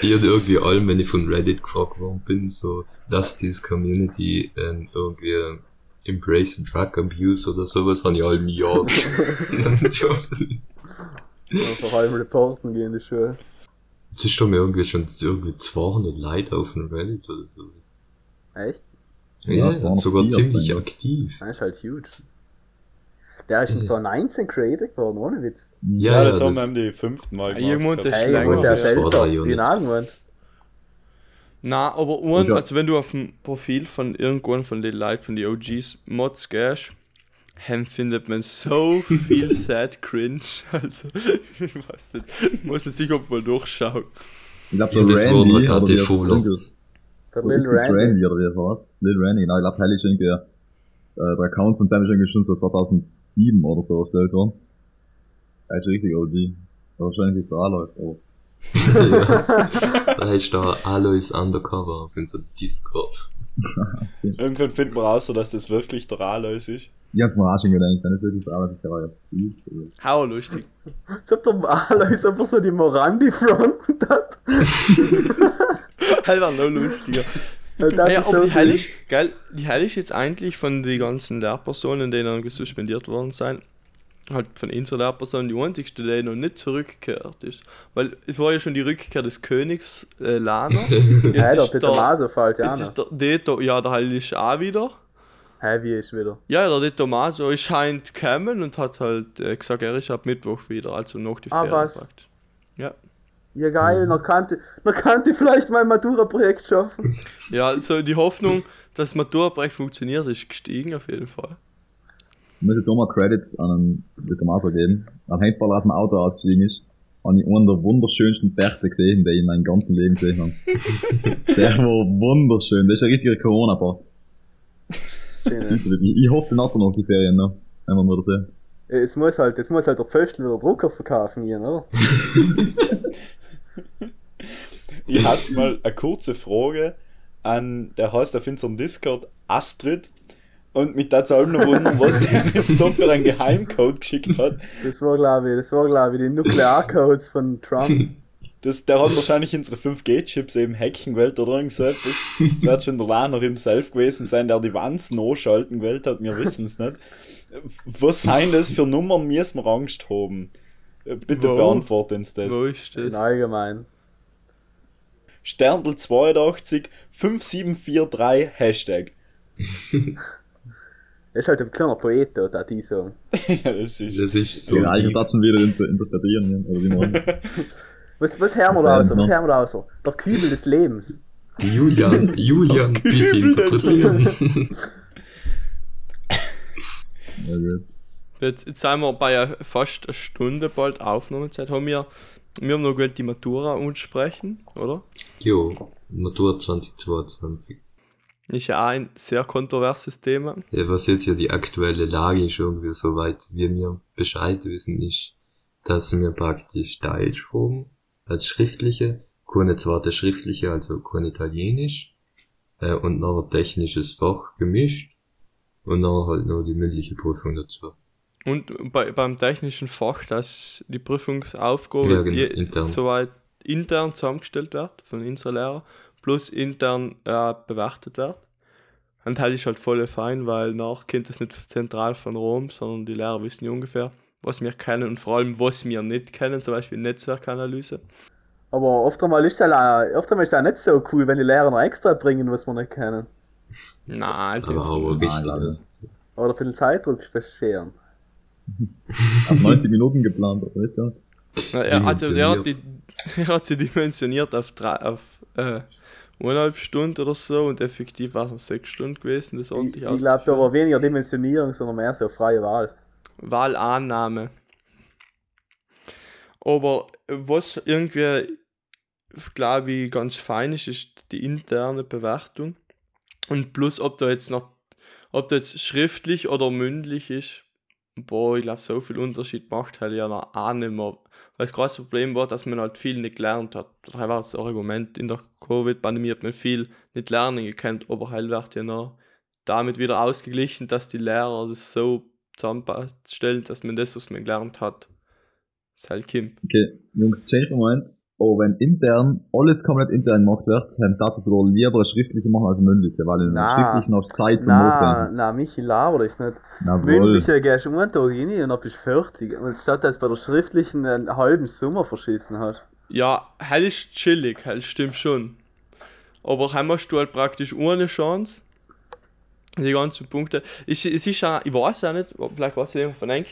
Ich hatte irgendwie allem, wenn ich von Reddit gefragt worden bin, so, dass diese Community ähm, irgendwie Embrace Drug Abuse oder sowas, habe ich Jahr. Ja, vor allem reporten gehen in die Schule. Es ist doch mir irgendwie schon irgendwie 200 Leute auf dem Reddit oder so. Echt? Ja, Ja, 204 sogar ziemlich sein. aktiv. Das ist halt huge. Der ist in so 19 created geworden, ohne Witz. Ja, Ja, das, das- haben wir die fünften Mal Ja, irgendwo gemacht. das- gehabt. Hey, und der ja. Wie jetzt. irgendwann. Na, aber Ja. also wenn du auf dem Profil von irgendwann von den Leuten, von den OGs Mods gehst, dann findet man so viel sad cringe. Also, ich weiß nicht, muss man sich auch mal durchschauen. Ich glaube, Ja, der das Randy, die wie Fehler. irgendwie- Der Lil Randy. Randy, oder wie er heißt? Lil Randy, genau. Ich glaube, Hell ist irgendwie, äh, der Account von Sam ist irgendwie schon so 2007 oder so erstellt worden. Er ist richtig OG. Wahrscheinlich ist der Aloy, aber ja. Da ist da Alois Undercover auf unserem Discord. Irgendwann finden wir raus, dass das wirklich der Alois ist. ich hab's mir auch schon gedacht, wenn es wirklich der Aloy ist, der war ja viel. Hau lustig. Als ob der Alois einfach so die Morandi fronten hat. Hell war noch lustiger. Ja, ist aber so die ist, geil, die Hell ist jetzt eigentlich von den ganzen Lehrpersonen, die irgendwie suspendiert worden sind, halt von unserer Lehrperson die einzigste, die noch nicht zurückgekehrt ist. Weil es war ja schon die Rückkehr des Königs äh, Lana. Hey, der Jetzt ist Peter der, fällt ja jetzt ist der, der, der, ja, der Heil ist auch wieder. Hey, wie ist wieder? Ja, der De Tomaso ist scheint gekommen und hat halt äh, gesagt, er ist ab Mittwoch wieder, also noch die Ah, Ferien was? praktisch. Ja. Ja geil, noch kannte, noch kannte ich vielleicht mein Matura-Projekt schaffen. Ja, also die Hoffnung, dass das Matura-Projekt funktioniert, ist gestiegen auf jeden Fall. Ich muss jetzt auch mal Credits an den Diplomator geben. Als Handballer aus dem Auto ausgestiegen ist, habe ich einen der wunderschönsten Bärte gesehen, die ich in meinem ganzen Leben gesehen habe. der war wunderschön. Das ist ein richtiger Corona-Bart. Schön, Ich, ich hoffe nachher noch die Ferien noch. Wenn wir mal das sehen. Es muss halt, jetzt muss halt der Föstl wieder Drucker verkaufen gehen, oder? Ich hatte mal eine kurze Frage an, der heißt auf unserem Discord Astrid. Und mich da allem noch wundern, was der jetzt da für einen Geheimcode geschickt hat. Das war glaube ich, das war glaube ich die Nuklearcodes von Trump. Das, der hat wahrscheinlich unsere 5G-Chips eben hacken gewollt oder irgend so etwas. Das wird schon der Laner himself gewesen sein, der die Wanzen anschalten gewollt hat, wir wissen es nicht. Was seien das für Nummern, müssen wir Angst haben? Bitte Wo? beantworten uns das. Wo ist das? Im Allgemeinen. Sterndl 82 5743 Hashtag. Er ist halt ein kleiner Poet, da, die so. ja, das ist. Das ist so. Ja, ich schon wieder inter interpretieren. Oder wie man. Was, was hören wir da raus? Was hören wir da raus? Der Kübel des Lebens. Julian, Julian, bitte Kübel des interpretieren. Ja, gut. Jetzt, jetzt sind wir bei fast einer Stunde bald Aufnahmezeit. Haben wir, wir haben noch gewählt, die Matura ansprechen, oder? jo, Matur 2022. Ist ja ein sehr kontroverses Thema. Ja, was jetzt ja die aktuelle Lage ist, irgendwie soweit wir mir Bescheid wissen, ist, dass wir praktisch Deutsch haben, als schriftliche, keine zweite schriftliche, also kein Italienisch, äh, und noch ein technisches Fach gemischt, und dann halt noch die mündliche Prüfung dazu. Und bei, beim technischen Fach, dass die Prüfungsaufgabe Ja, genau, intern. soweit intern zusammengestellt wird von unseren Lehrer, plus intern äh, bewertet wird. Und halt ist halt voll fein, weil nach kommt das nicht zentral von Rom, sondern die Lehrer wissen ja ungefähr, was wir kennen und vor allem, was wir nicht kennen, zum Beispiel Netzwerkanalyse. Aber oft einmal ist es ja, ist nicht so cool, wenn die Lehrer noch extra bringen, was wir nicht kennen. Nein, Alter, Aber das- auch Nein, richtig. also. Oder für den Zeitdruck bescheren. Auf 90 Minuten geplant, oder weißt du? Na, er, also er hat, die, er hat sie dimensioniert auf, drei, auf äh, eineinhalb Stunden oder so und effektiv war es noch sechs Stunden gewesen, das Ich, ordentlich ich glaube, da war weniger Dimensionierung, sondern mehr so freie Wahl. Wahlannahme. Aber was irgendwie, glaube ich, ganz fein ist, ist die interne Bewertung. Und plus, ob da jetzt noch, ob da jetzt schriftlich oder mündlich ist, boah, ich glaube, so viel Unterschied macht halt ja noch auch nicht mehr. Weil das große Problem war, dass man halt viel nicht gelernt hat. Das war das Argument, in der Covid-Pandemie hat man viel nicht lernen gekannt, aber halt wird ja noch damit wieder ausgeglichen, dass die Lehrer das so zusammenstellen, dass man das, was man gelernt hat, das halt kommt. Okay, Jungs, change Moment. Aber wenn intern alles komplett intern gemacht wird, dann darf ich sogar lieber das schriftliche machen als das mündliche, weil in Na. der schriftlichen hast du Zeit zum Na, Noten. na, Michi, laber dich nicht. Jawohl. Mündliche gehst du einen Tag rein und dann bist du fertig. Und statt dass du bei der schriftlichen einen halben Sommer verschissen hast. Ja, hell ist chillig, hell stimmt schon. Aber heim hast du halt praktisch ohne Chance. Die ganzen Punkte. Es, es ist ja, ich weiß ja nicht, vielleicht weiß ich irgendwann von Enk,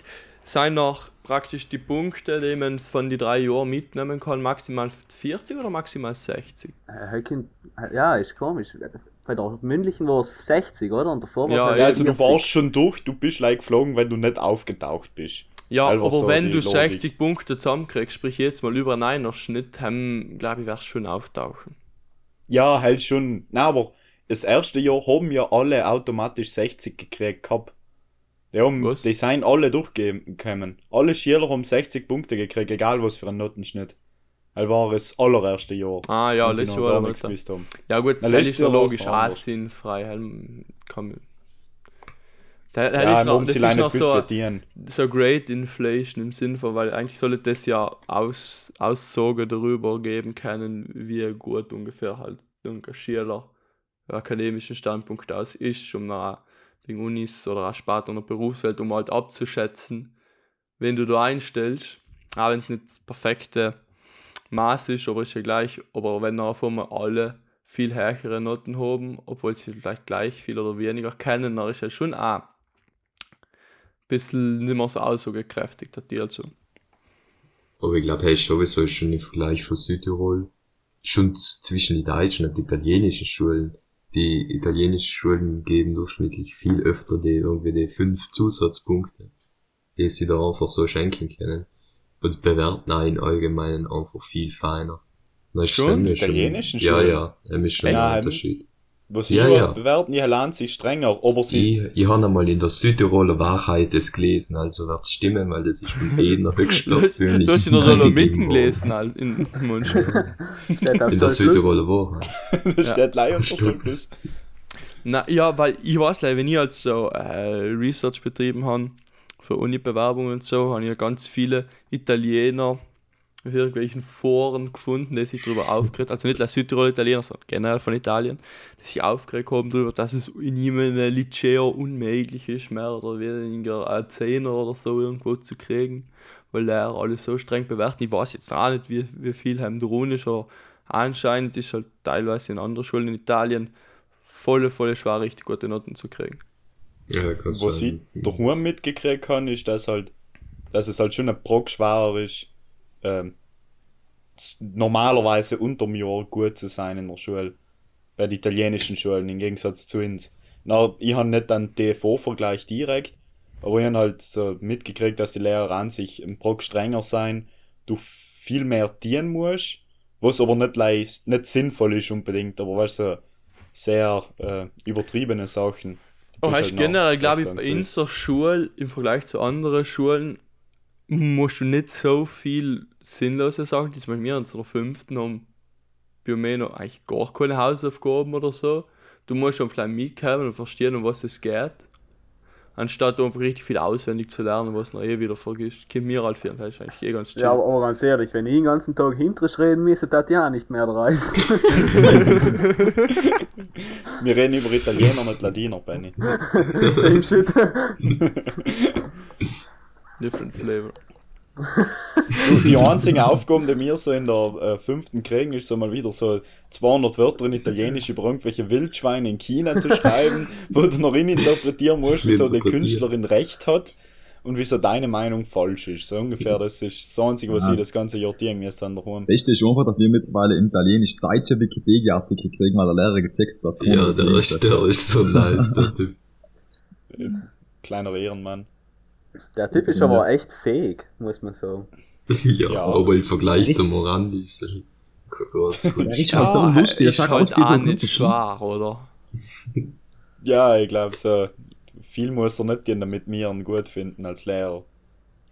sind noch praktisch die Punkte, die man von die drei Jahren mitnehmen kann, maximal 40 oder maximal 60? Äh, kind- Ja, ist komisch. Bei der mündlichen war es 60, oder? Und davor war Ja, es halt Ja, also du 40. warst schon durch, du bist like geflogen, wenn du nicht aufgetaucht bist. Ja, Einfach aber so wenn du Logik. 60 Punkte zusammenkriegst, sprich jetzt mal über einen Einer Schnitt, haben, glaube ich, wirst du schon auftauchen. Ja, halt schon. Na, aber das erste Jahr haben ja alle automatisch 60 gekriegt gehabt. Die, haben, Was? die sind alle durchgekommen. Alle Schüler haben 60 Punkte gekriegt, egal was für ein Notenschnitt. Das war das allererste Jahr. Ah ja, letztes Jahr gar nichts gewusst haben. Ja gut, Na, das ist ja logisch auch sinnfrei. Man. Da, da Ja, ist noch, das ist noch so, so Great Inflation im Sinn von, weil eigentlich sollte das ja aus, Aussagen darüber geben können, wie gut ungefähr halt irgendein Schüler akademischen Standpunkt aus ist, um nach den Unis oder auch später in der Berufswelt, um halt abzuschätzen, wenn du da einstellst, auch wenn es nicht das perfekte Maß ist, aber ist ja gleich, aber wenn auf einmal alle viel höhere Noten haben, obwohl sie vielleicht gleich viel oder weniger kennen, dann ist ja schon auch ein bisschen nicht mehr so aussagekräftig, der Deal so. Aber ich glaube, hey, sowieso schon im Vergleich von Südtirol, schon zwischen die deutschen und italienischen Schulen. Die italienischen Schulen geben durchschnittlich viel öfter die irgendwie die fünf Zusatzpunkte, die sie da einfach so schenken können. Und bewerten auch im Allgemeinen einfach viel feiner. Das Schon? italienischen Ja, Schulen? ja, das ist schon Ja, ein Unterschied. Wo sie Ja, was ja. bewerten, die lernen sich strenger. Aber sie, Ich, ich habe einmal in der Südtiroler Wahrheit das gelesen, also wird stimmen, weil das ist von Edner höchstpersönlich. du hast in der Dolomiten gelesen, halt, in auf In der Stolz. Südtiroler Wahrheit. da steht leider. Plus. Na ja, weil ich weiß leider, wenn ich halt so äh, Research betrieben habe für Uni-Bewerbungen und so, habe ich ja ganz viele Italiener auf irgendwelchen Foren gefunden, die sich darüber aufgeregt also nicht als Südtirol Italiener, sondern generell von Italien, die sich aufgeregt haben darüber, dass es in jedem Liceo unmöglich ist, mehr oder weniger ein Zehner oder so irgendwo zu kriegen, weil Lehrer alles so streng bewerten. Ich weiß jetzt auch nicht, wie, wie viel aber anscheinend ist halt teilweise in anderen Schulen in Italien volle, volle schwer, richtig gute Noten zu kriegen. Ja, Was ich sein. daheim mitgekriegt habe, ist, dass halt, dass es halt schon ein Brock schwerer ist, ähm, normalerweise unterm Jahr gut zu sein in der Schule. Bei den italienischen Schulen, im Gegensatz zu uns. Na, ich habe nicht einen DFO-Vergleich direkt, aber ich habe halt so mitgekriegt, dass die Lehrer an sich im Brock strenger sein, du viel mehr dienen musst, was aber nicht, leicht, nicht sinnvoll ist unbedingt, aber weißt du, so sehr äh, übertriebene Sachen. Aber Ist heißt halt generell, glaube ich, bei unserer Schule im Vergleich zu anderen Schulen musst du nicht so viel sinnlose Sachen, die zum Beispiel wir in unserer fünften haben, bei mir noch eigentlich gar keine Hausaufgaben oder so. Du musst schon vielleicht mitkommen und verstehen, um was es geht. Anstatt einfach richtig viel auswendig zu lernen, was du noch eh wieder vergisst. Kommt mir halt viel, das ist eigentlich eh ganz chill. Ja, aber, aber ganz ehrlich, wenn ich den ganzen Tag hinterisch reden müsste, das ja nicht mehr reißen. Wir reden über Italiener, nicht Ladiner, Benny. Same shit. Different flavor. Die einzigen Aufgaben, die wir so in der äh, fünften kriegen, ist so mal wieder so 200 Wörter in Italienisch über irgendwelche Wildschweine in China zu schreiben, wo du noch interpretieren musst, wieso die. Künstlerin recht hat und wieso deine Meinung falsch ist. So ungefähr, das ist das Einzige, was Ja. ich das ganze Jahr müsste an der Home. Beste ist einfach, dass wir mittlerweile in Italienisch deutsche Wikipedia-Artikel kriegen, weil der Lehrer gecheckt hat, Ja, der ist, der ist so nice, der Typ. Kleiner Ehrenmann. Der Typ ist aber echt fähig, muss man sagen. Ja, Ja. aber im Vergleich Ich- zum Morandi ist das jetzt großer Ja, halt so lustig, er sagt halt auch nicht schwer, oder? Ja, ich glaube, so viel muss er nicht dienen, damit wir ihn gut finden als Lehrer.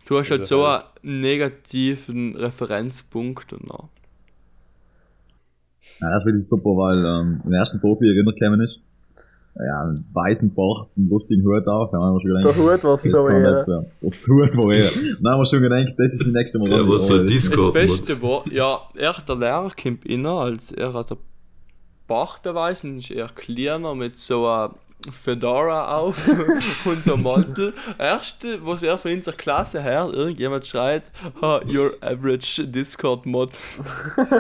Du hast halt Also so halt- einen negativen Referenzpunkt und noch. Ja, das finde ich super, weil ähm, im ersten Tag, wie ich erinnert gekommen ist, ja, einen weißen Bart, einen lustigen Hut auf, da haben wir schon Der gedacht, Hut war das so eher. sein. Das Hut war eher. Dann haben wir schon gedacht, das ist die nächste Mal. Ja, was für Das Discord. Beste war, ja, er, der Lehrer kommt rein, als er hat ein Bart und ist eher kleiner mit so einer Fedora auf und so einem Mantel. Erste, was er von unserer Klasse hört, irgendjemand schreit, "Ha, your average Discord Mod.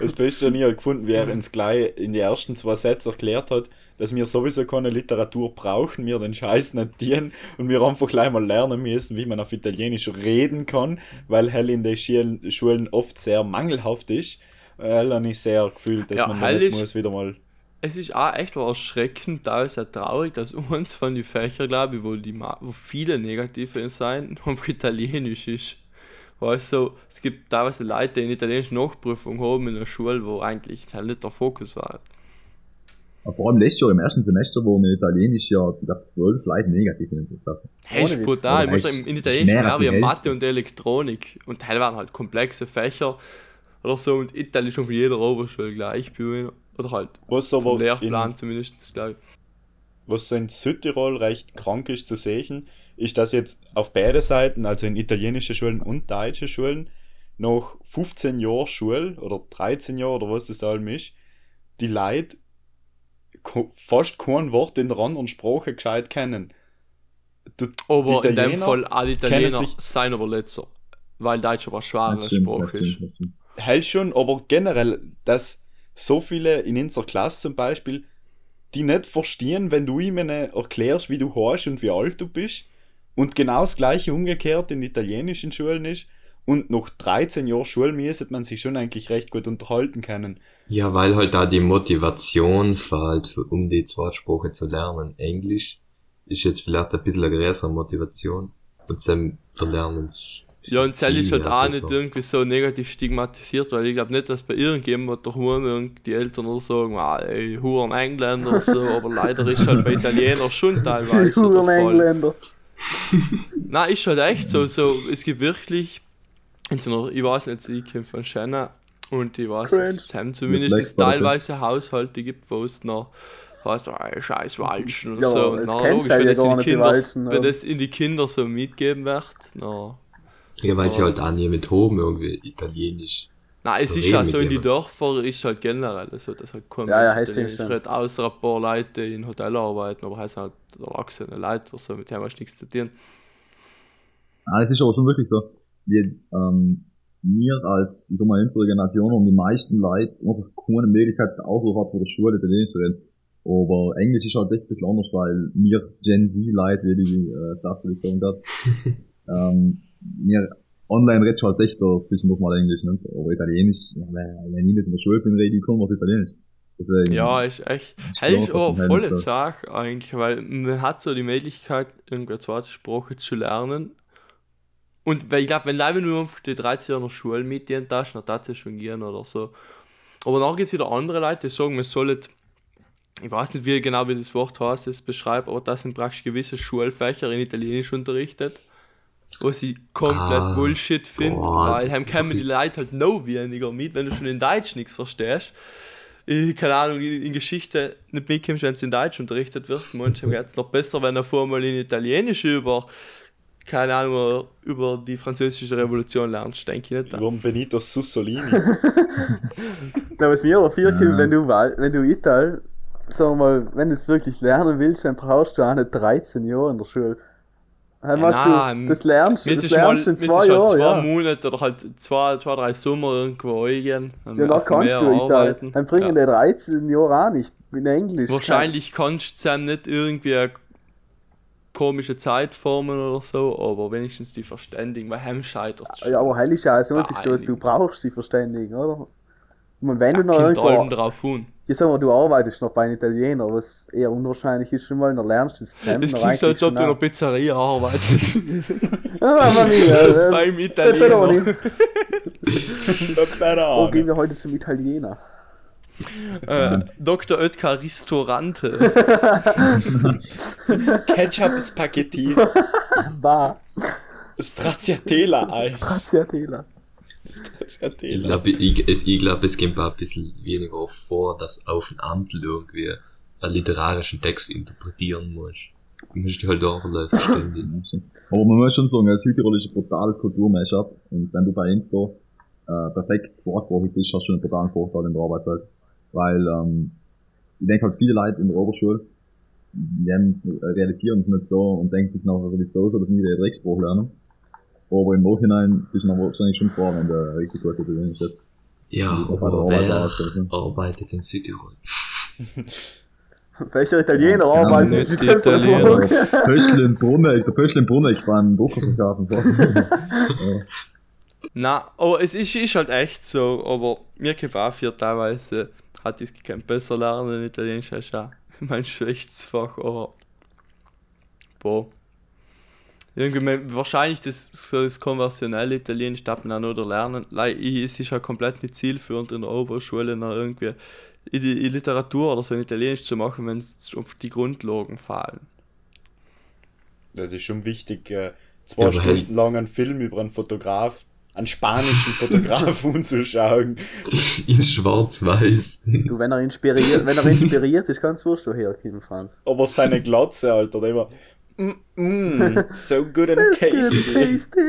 Das Beste habe ich halt gefunden, wie er uns gleich in die ersten zwei Sätze erklärt hat, dass wir sowieso keine Literatur brauchen, wir den Scheiß nicht dienen und wir einfach gleich mal lernen müssen, wie man auf Italienisch reden kann, weil hell in den Schulen, oft sehr mangelhaft ist. Hell habe ich sehr gefühlt, dass Ja, man da muss wieder mal. Es ist auch echt erschreckend, da ist ja traurig, dass uns von den Fächern, glaube ich, wo, die, wo viele negative sein, einfach Italienisch ist. Weißt du, es gibt teilweise Leute, die eine italienische Nachprüfung haben in der Schule, wo eigentlich halt nicht der Fokus war. Aber Vor allem letztes Jahr im ersten Semester, wo in Italienisch ja, ich glaube, zwölf Leute negativ in unserer Klasse. Hey, ist brutal. Ich muss in Italienisch mehr Hälfte. Mathe und Elektronik. Und Teil waren halt komplexe Fächer oder so. Und Italien ist schon für jeder Oberschule gleich mir. Oder halt Was aber Lehrplan in, zumindest, glaube ich. was so in Südtirol recht krank ist zu sehen, ist, dass jetzt auf beide Seiten, also in italienische Schulen und deutsche Schulen, nach 15 Jahren Schule oder 13 Jahren oder was das allem ist, die Leute fast kein Wort in der anderen Sprache gescheit kennen. Du, Aber die in dem Italiener Fall, alle Italiener kennen sich- seien aber letzter. Weil Deutsch aber eine schwere Sprache ist. hält schon, aber generell, dass so viele in unserer Klasse zum Beispiel, die nicht verstehen, wenn du ihnen erklärst, wie du heißt und wie alt du bist. Und genau das gleiche umgekehrt in italienischen Schulen ist. Und nach 13 Jahren Schule müsste man sich schon eigentlich recht gut unterhalten können. Ja, weil halt da die Motivation fehlt, um die Zweitsprache zu lernen. Englisch ist jetzt vielleicht ein bisschen eine größere Motivation. Und dann verlernen sie. Ja, und Zell ist halt auch nicht irgendwie so negativ stigmatisiert, weil ich glaube nicht, dass bei irgendjemand daheim die Eltern oder sagen, ah, ey, Huren Engländer oder so, aber leider ist halt bei Italienern schon teilweise der Huren Fall. Engländer. Nein, ist halt echt so, so, es gibt wirklich, so ich weiß nicht, ich komme von Shanna und ich weiß, Cringe. es haben zumindest teilweise Haushalte gibt, wo es noch heißt, ah, scheiß Walschen oder Ja, so. Na, logisch, wenn das, in gar die nicht, die Kinder, wenn das in die Kinder so mitgeben wird, na. Ja, weil sie halt auch nie mit Home irgendwie Italienisch. Nein, es Zu ist ja so in die. Dörfer ist halt generell so, dass halt kein Ja, ja, Italienisch redet, außer ein paar Leute die in Hotel arbeiten, aber heißt halt erwachsene Leute oder so, mit denen hast du nichts zu tun. Ah, das ist aber schon wirklich so. Wir, ähm, wir als, ich sag mal, unsere Generation und die meisten Leute einfach keine Möglichkeit der Ausdruck hat, von der Schule Italienisch zu reden. Aber Englisch ist halt echt ein bisschen anders, weil wir Gen Z-Leute, wie die äh, dazu sagen hat, ähm, wir online redest halt echt da zwischendurch mal Englisch, ne? Aber Italienisch, ja, wenn ich nicht in der Schule bin, rede ich kaum was Italienisch. Deswegen, Ja, ist echt. ich Hey, ist glaub, aber so. Sache eigentlich, weil man hat so die Möglichkeit, irgendeine zweite Sprache zu lernen. Und weil ich glaube, wenn Leute nur die 13 Jahre Schule mitgehen, das dann das schon gehen oder so. Aber dann gibt es wieder andere Leute, die sagen, man soll ich weiß nicht wie genau wie das Wort heißt, das beschreibt, aber dass man praktisch gewisse Schulfächer in Italienisch unterrichtet, was ich komplett Ah, Bullshit finde, weil ist kommen die Leute halt noch weniger mit, wenn du schon in Deutsch nichts verstehst. Ich, keine Ahnung, in, in Geschichte nicht mitkommst, wenn es in Deutsch unterrichtet wird. Manchmal geht es noch besser, wenn er vorher mal in Italienisch über, keine Ahnung, über die französische Revolution lernst, denke ich nicht. Über den Benito Sussolini. Na, was mir aber viel Ja. kommt, wenn du, wenn du Ital, sag mal, wenn du es wirklich lernen willst, dann brauchst du auch nicht 13 Jahre in der Schule. Dann Ja, nein, du, das lernst, das mal, lernst du in zwei ist halt Jahren, zwei ja. Monate oder halt zwei, zwei, drei Sommer irgendwo eingehen. Ja, da kannst du Ital. Dann bringen ja. die 13 Jahre auch nicht in Englisch. Wahrscheinlich kannst du dann nicht irgendwie eine komische Zeitformen oder so, aber wenigstens die verständigen, weil Hem scheitert Ja, aber hell ist ja auch so, dass du brauchst die Verständigen, oder? Und wenn du noch irgendwo, drauf an. ich sag mal, du arbeitest noch bei einem Italiener, was eher unwahrscheinlich ist schon mal, dann lernst du das zusammen. Es klingt so, als ob du in einer Pizzeria arbeitest. auch. Mamma mia, äh, Beim Pepperoni. Italiener. Wo gehen wir heute zum Italiener? äh, Dr. Oetker Ristorante. Ketchup Spaghetti. Bah, Stracciatella Eis. Stracciatella. Ich glaube, ich, es, ich glaub, es kommt auch ein bisschen weniger vor, dass auf ein Amt irgendwie einen literarischen Text interpretieren musst. Du musst dich halt einfach Leute verständigen. Aber man muss schon sagen, als Südtirol ist ein brutales Kulturmashup und wenn du bei Insta äh, perfekt zweisprachig bist, hast du schon einen brutalen Vorteil in der Arbeitswelt. Weil ähm, ich denke halt viele Leute in der Oberschule die haben, äh, realisieren es nicht so und denken sich nachher, wieso soll das nie der Drecksspruch lernen. Aber im Nachhinein bist du dann wahrscheinlich schon froh, wenn der richtig gut Italienisch ist. Ja, ist aber wer ausgestellt, arbeitet in Südtirol? Welcher Italiener Ja, arbeitet ist bessere Italiener. Frage. Pöschlin Brunneck, der Pöschlin Brunneck beim Druckerverkaufen. Na, aber es ist, ist halt echt so, aber mir kommt auch für teilweise, hat ich kein besser lernen in Italienisch als mein schlechtes Fach, aber boah. Irgendwie, wahrscheinlich das, so das konversionelle Italienisch darf man auch noch lernen. Es ist halt komplett nicht zielführend in der Oberschule noch irgendwie in die in Literatur oder so in Italienisch zu machen, wenn es auf die Grundlagen fallen. Das ist schon wichtig, äh, zwei Ja, Stunden hey- lang einen Film über einen Fotograf, einen spanischen Fotograf umzuschauen. In Schwarz-Weiß. Du, wenn er inspiriert, wenn er inspiriert ist, kannst du wurscht woher kommen, Franz. Aber seine Glatze, Alter, der war mm, mm, so good and Good tasty. tasty.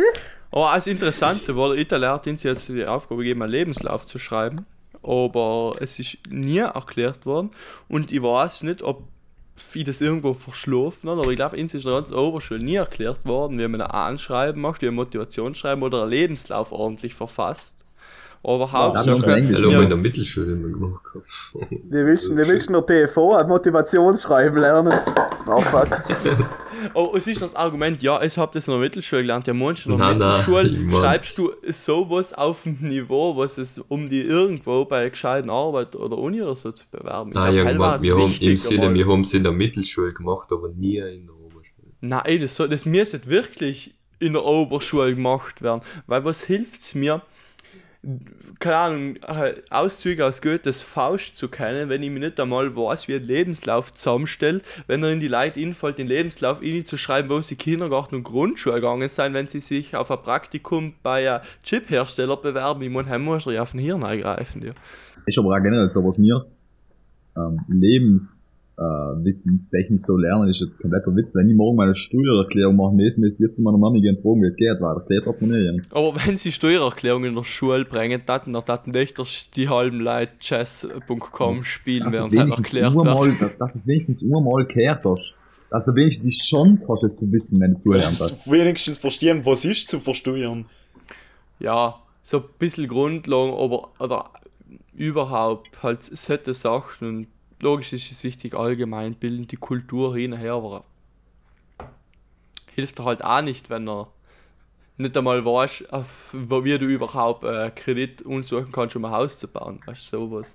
Aber als Interessante war, der Italiener hat uns jetzt die Aufgabe gegeben, einen Lebenslauf zu schreiben. Aber es ist nie erklärt worden. Und ich weiß nicht, ob ich das irgendwo verschlafen habe, aber ich glaube, uns ist in der ganzen Oberschule nie erklärt worden, wie man ein Anschreiben macht, wie ein Motivationsschreiben oder einen Lebenslauf ordentlich verfasst. Aber Ja, das ist Hauptsache, schon Englisch. Hallo, Ja. in der Mittelschule immer gemacht. Wie willst du wie willst TFO, ein Motivationsschreiben lernen? Oh fuck. Oh, es ist das Argument, ja, ich habe das in der Mittelschule gelernt. Ja, du in der Nein, nein, Mittelschule mein- schreibst du sowas auf dem Niveau, was es um die irgendwo bei gescheiten Arbeit oder Uni oder so zu bewerben? Ich Nein, irgendwann, wir haben im Sinne, wir haben es in der Mittelschule gemacht, aber nie in der Oberschule. Nein, das, soll, das müsste wirklich in der Oberschule gemacht werden. Weil was hilft mir, keine Ahnung, äh, Auszüge aus Goethes Faust zu kennen, wenn ich mir nicht einmal weiß, wie ein Lebenslauf zusammenstellt, wenn er in die Leute einfällt, den Lebenslauf in zu schreiben, wo sie Kindergarten und Grundschule gegangen sind, wenn sie sich auf ein Praktikum bei einem Chiphersteller bewerben. Ich muss ja auf den Hirn eingreifen. Ja. Ist aber auch generell so, was mir ähm, lebenswissenstechnisch so lernen, ist ein kompletter Witz. Wenn ich morgen meine Steuererklärung machen müsste, müsste ich jetzt zu meiner Mami gehen fragen, wie es geht, weil erklärt hat man nicht. Aber wenn sie Steuererklärungen in der Schule bringen, dann dann nicht die halben Leute chess.com spielen, Dass du während halt wenigstens erklärt einmal, wird. dass, dass du es wenigstens einmal gehört hast. Dass du wenigstens die Chance hast, es zu wissen, wenn du zugelernt hast. Wenigstens verstehen, was ist zu versteuern. ja, so ein bisschen Grundlagen, aber oder überhaupt halt solche Sachen und logisch ist es wichtig, allgemein bilden die Kultur hinher, aber hilft er halt auch nicht, wenn er nicht einmal weißt, auf, wie du überhaupt äh, Kredit unsuchen kannst, um ein Haus zu bauen, weißt du, sowas.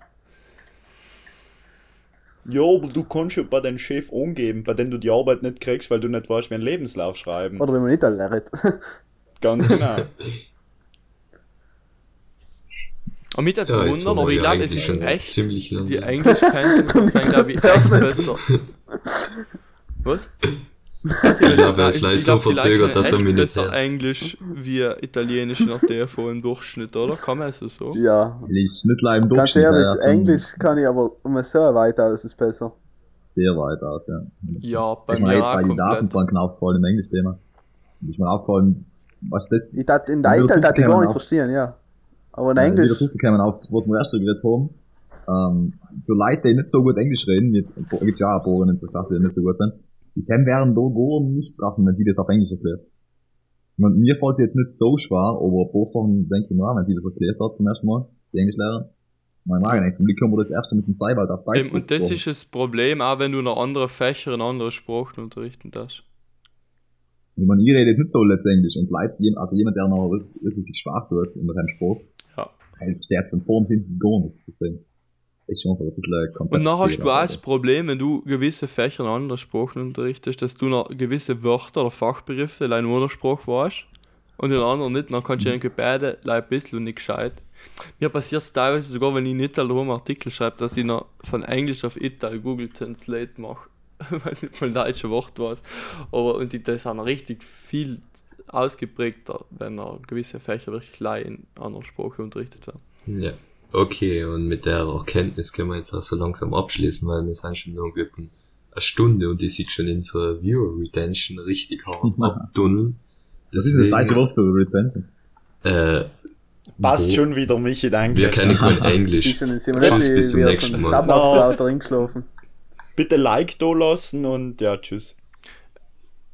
Ja, aber du kannst ja bei deinem Chef angeben, bei dem du die Arbeit nicht kriegst, weil du nicht weißt, wie ein Lebenslauf schreiben. Oder wenn man nicht lernt. Ganz genau. Und mich hat Ja, haben aber ich ja glaube, es eigentlich ist schon echt, ziemlich lang. die Englischkenntnisse sind, glaube ich, echt besser. Was? Ich glaube, er ist gleich so verzögert, dass er mich nicht besser hört. Englisch wie Italienisch nach DFO im Durchschnitt, oder? Kann man so sagen? Ja. Lies nicht leider im Ganz Durchschnitt. ehrlich, ja, Englisch kann ich aber um so weit aus, ist besser. Sehr weit aus, ja. Ja, bei Bei mir mir jetzt auch bei den. Datenbanken aufgefallen im Englisch-Thema. Ist mir aufgefallen, was das, Ich tat, in der Ital tat ich gar nicht verstehen, ja. Aber in äh, wieder Englisch, zurückzukommen auf was wir erst geredet haben. Ähm, für Leute, die nicht so gut Englisch reden, mit, gibt's ja auch ein paar in unserer Klasse, die nicht so gut sind, die sind werden da gar nichts raffen, wenn sie das auf Englisch erklärt. Ich mir fällt es jetzt nicht so schwer, aber ein paar Sachen denke ich mir auch, wenn sie das erklärt hat zum ersten Mal, die Englischlehrerin, mein Magen wie können wir das erste mit dem Seiwald auf Deutsch und das ist das Problem, auch wenn du noch andere Fächer in andere Sprachen unterrichten darfst. Ich meine, ich rede jetzt nicht so letztendlich und Leute, also jemand, der noch wirklich sich schwach tut in seinem Sport, Ja. der hat von vorn hinten gar nichts. Deswegen ist schon ein bisschen Und dann hast du auch das. Problem, wenn du gewisse Fächer in anderen Sprachen unterrichtest, dass du noch gewisse Wörter oder Fachbegriffe in einer Muttersprache weißt und in anderen nicht, dann kannst du irgendwie beide ein bisschen und nicht gescheit. Mir passiert es teilweise sogar, wenn ich in Ital rum Artikel schreibe, dass ich noch von Englisch auf Ital Google Translate mache, weil ich nicht mal ein deutsches Wort weiß. Aber und die, das sind noch richtig viel ausgeprägter, wenn er gewisse Fächer wirklich in anderen Sprache unterrichtet werden. Ja. Okay, und mit der Erkenntnis können wir jetzt auch so langsam abschließen, weil wir sind schon irgendwie bei eine Stunde und die sieht schon in so Viewer Retention richtig hart abtunneln. Das ist das deutsche Wort für Retention. äh, Passt wo- schon wieder, Michi, danke. Wir kennen kein Englisch. Tschüss, bis zum wie- wie nächsten von Mal. Bitte Like da lassen und ja, tschüss.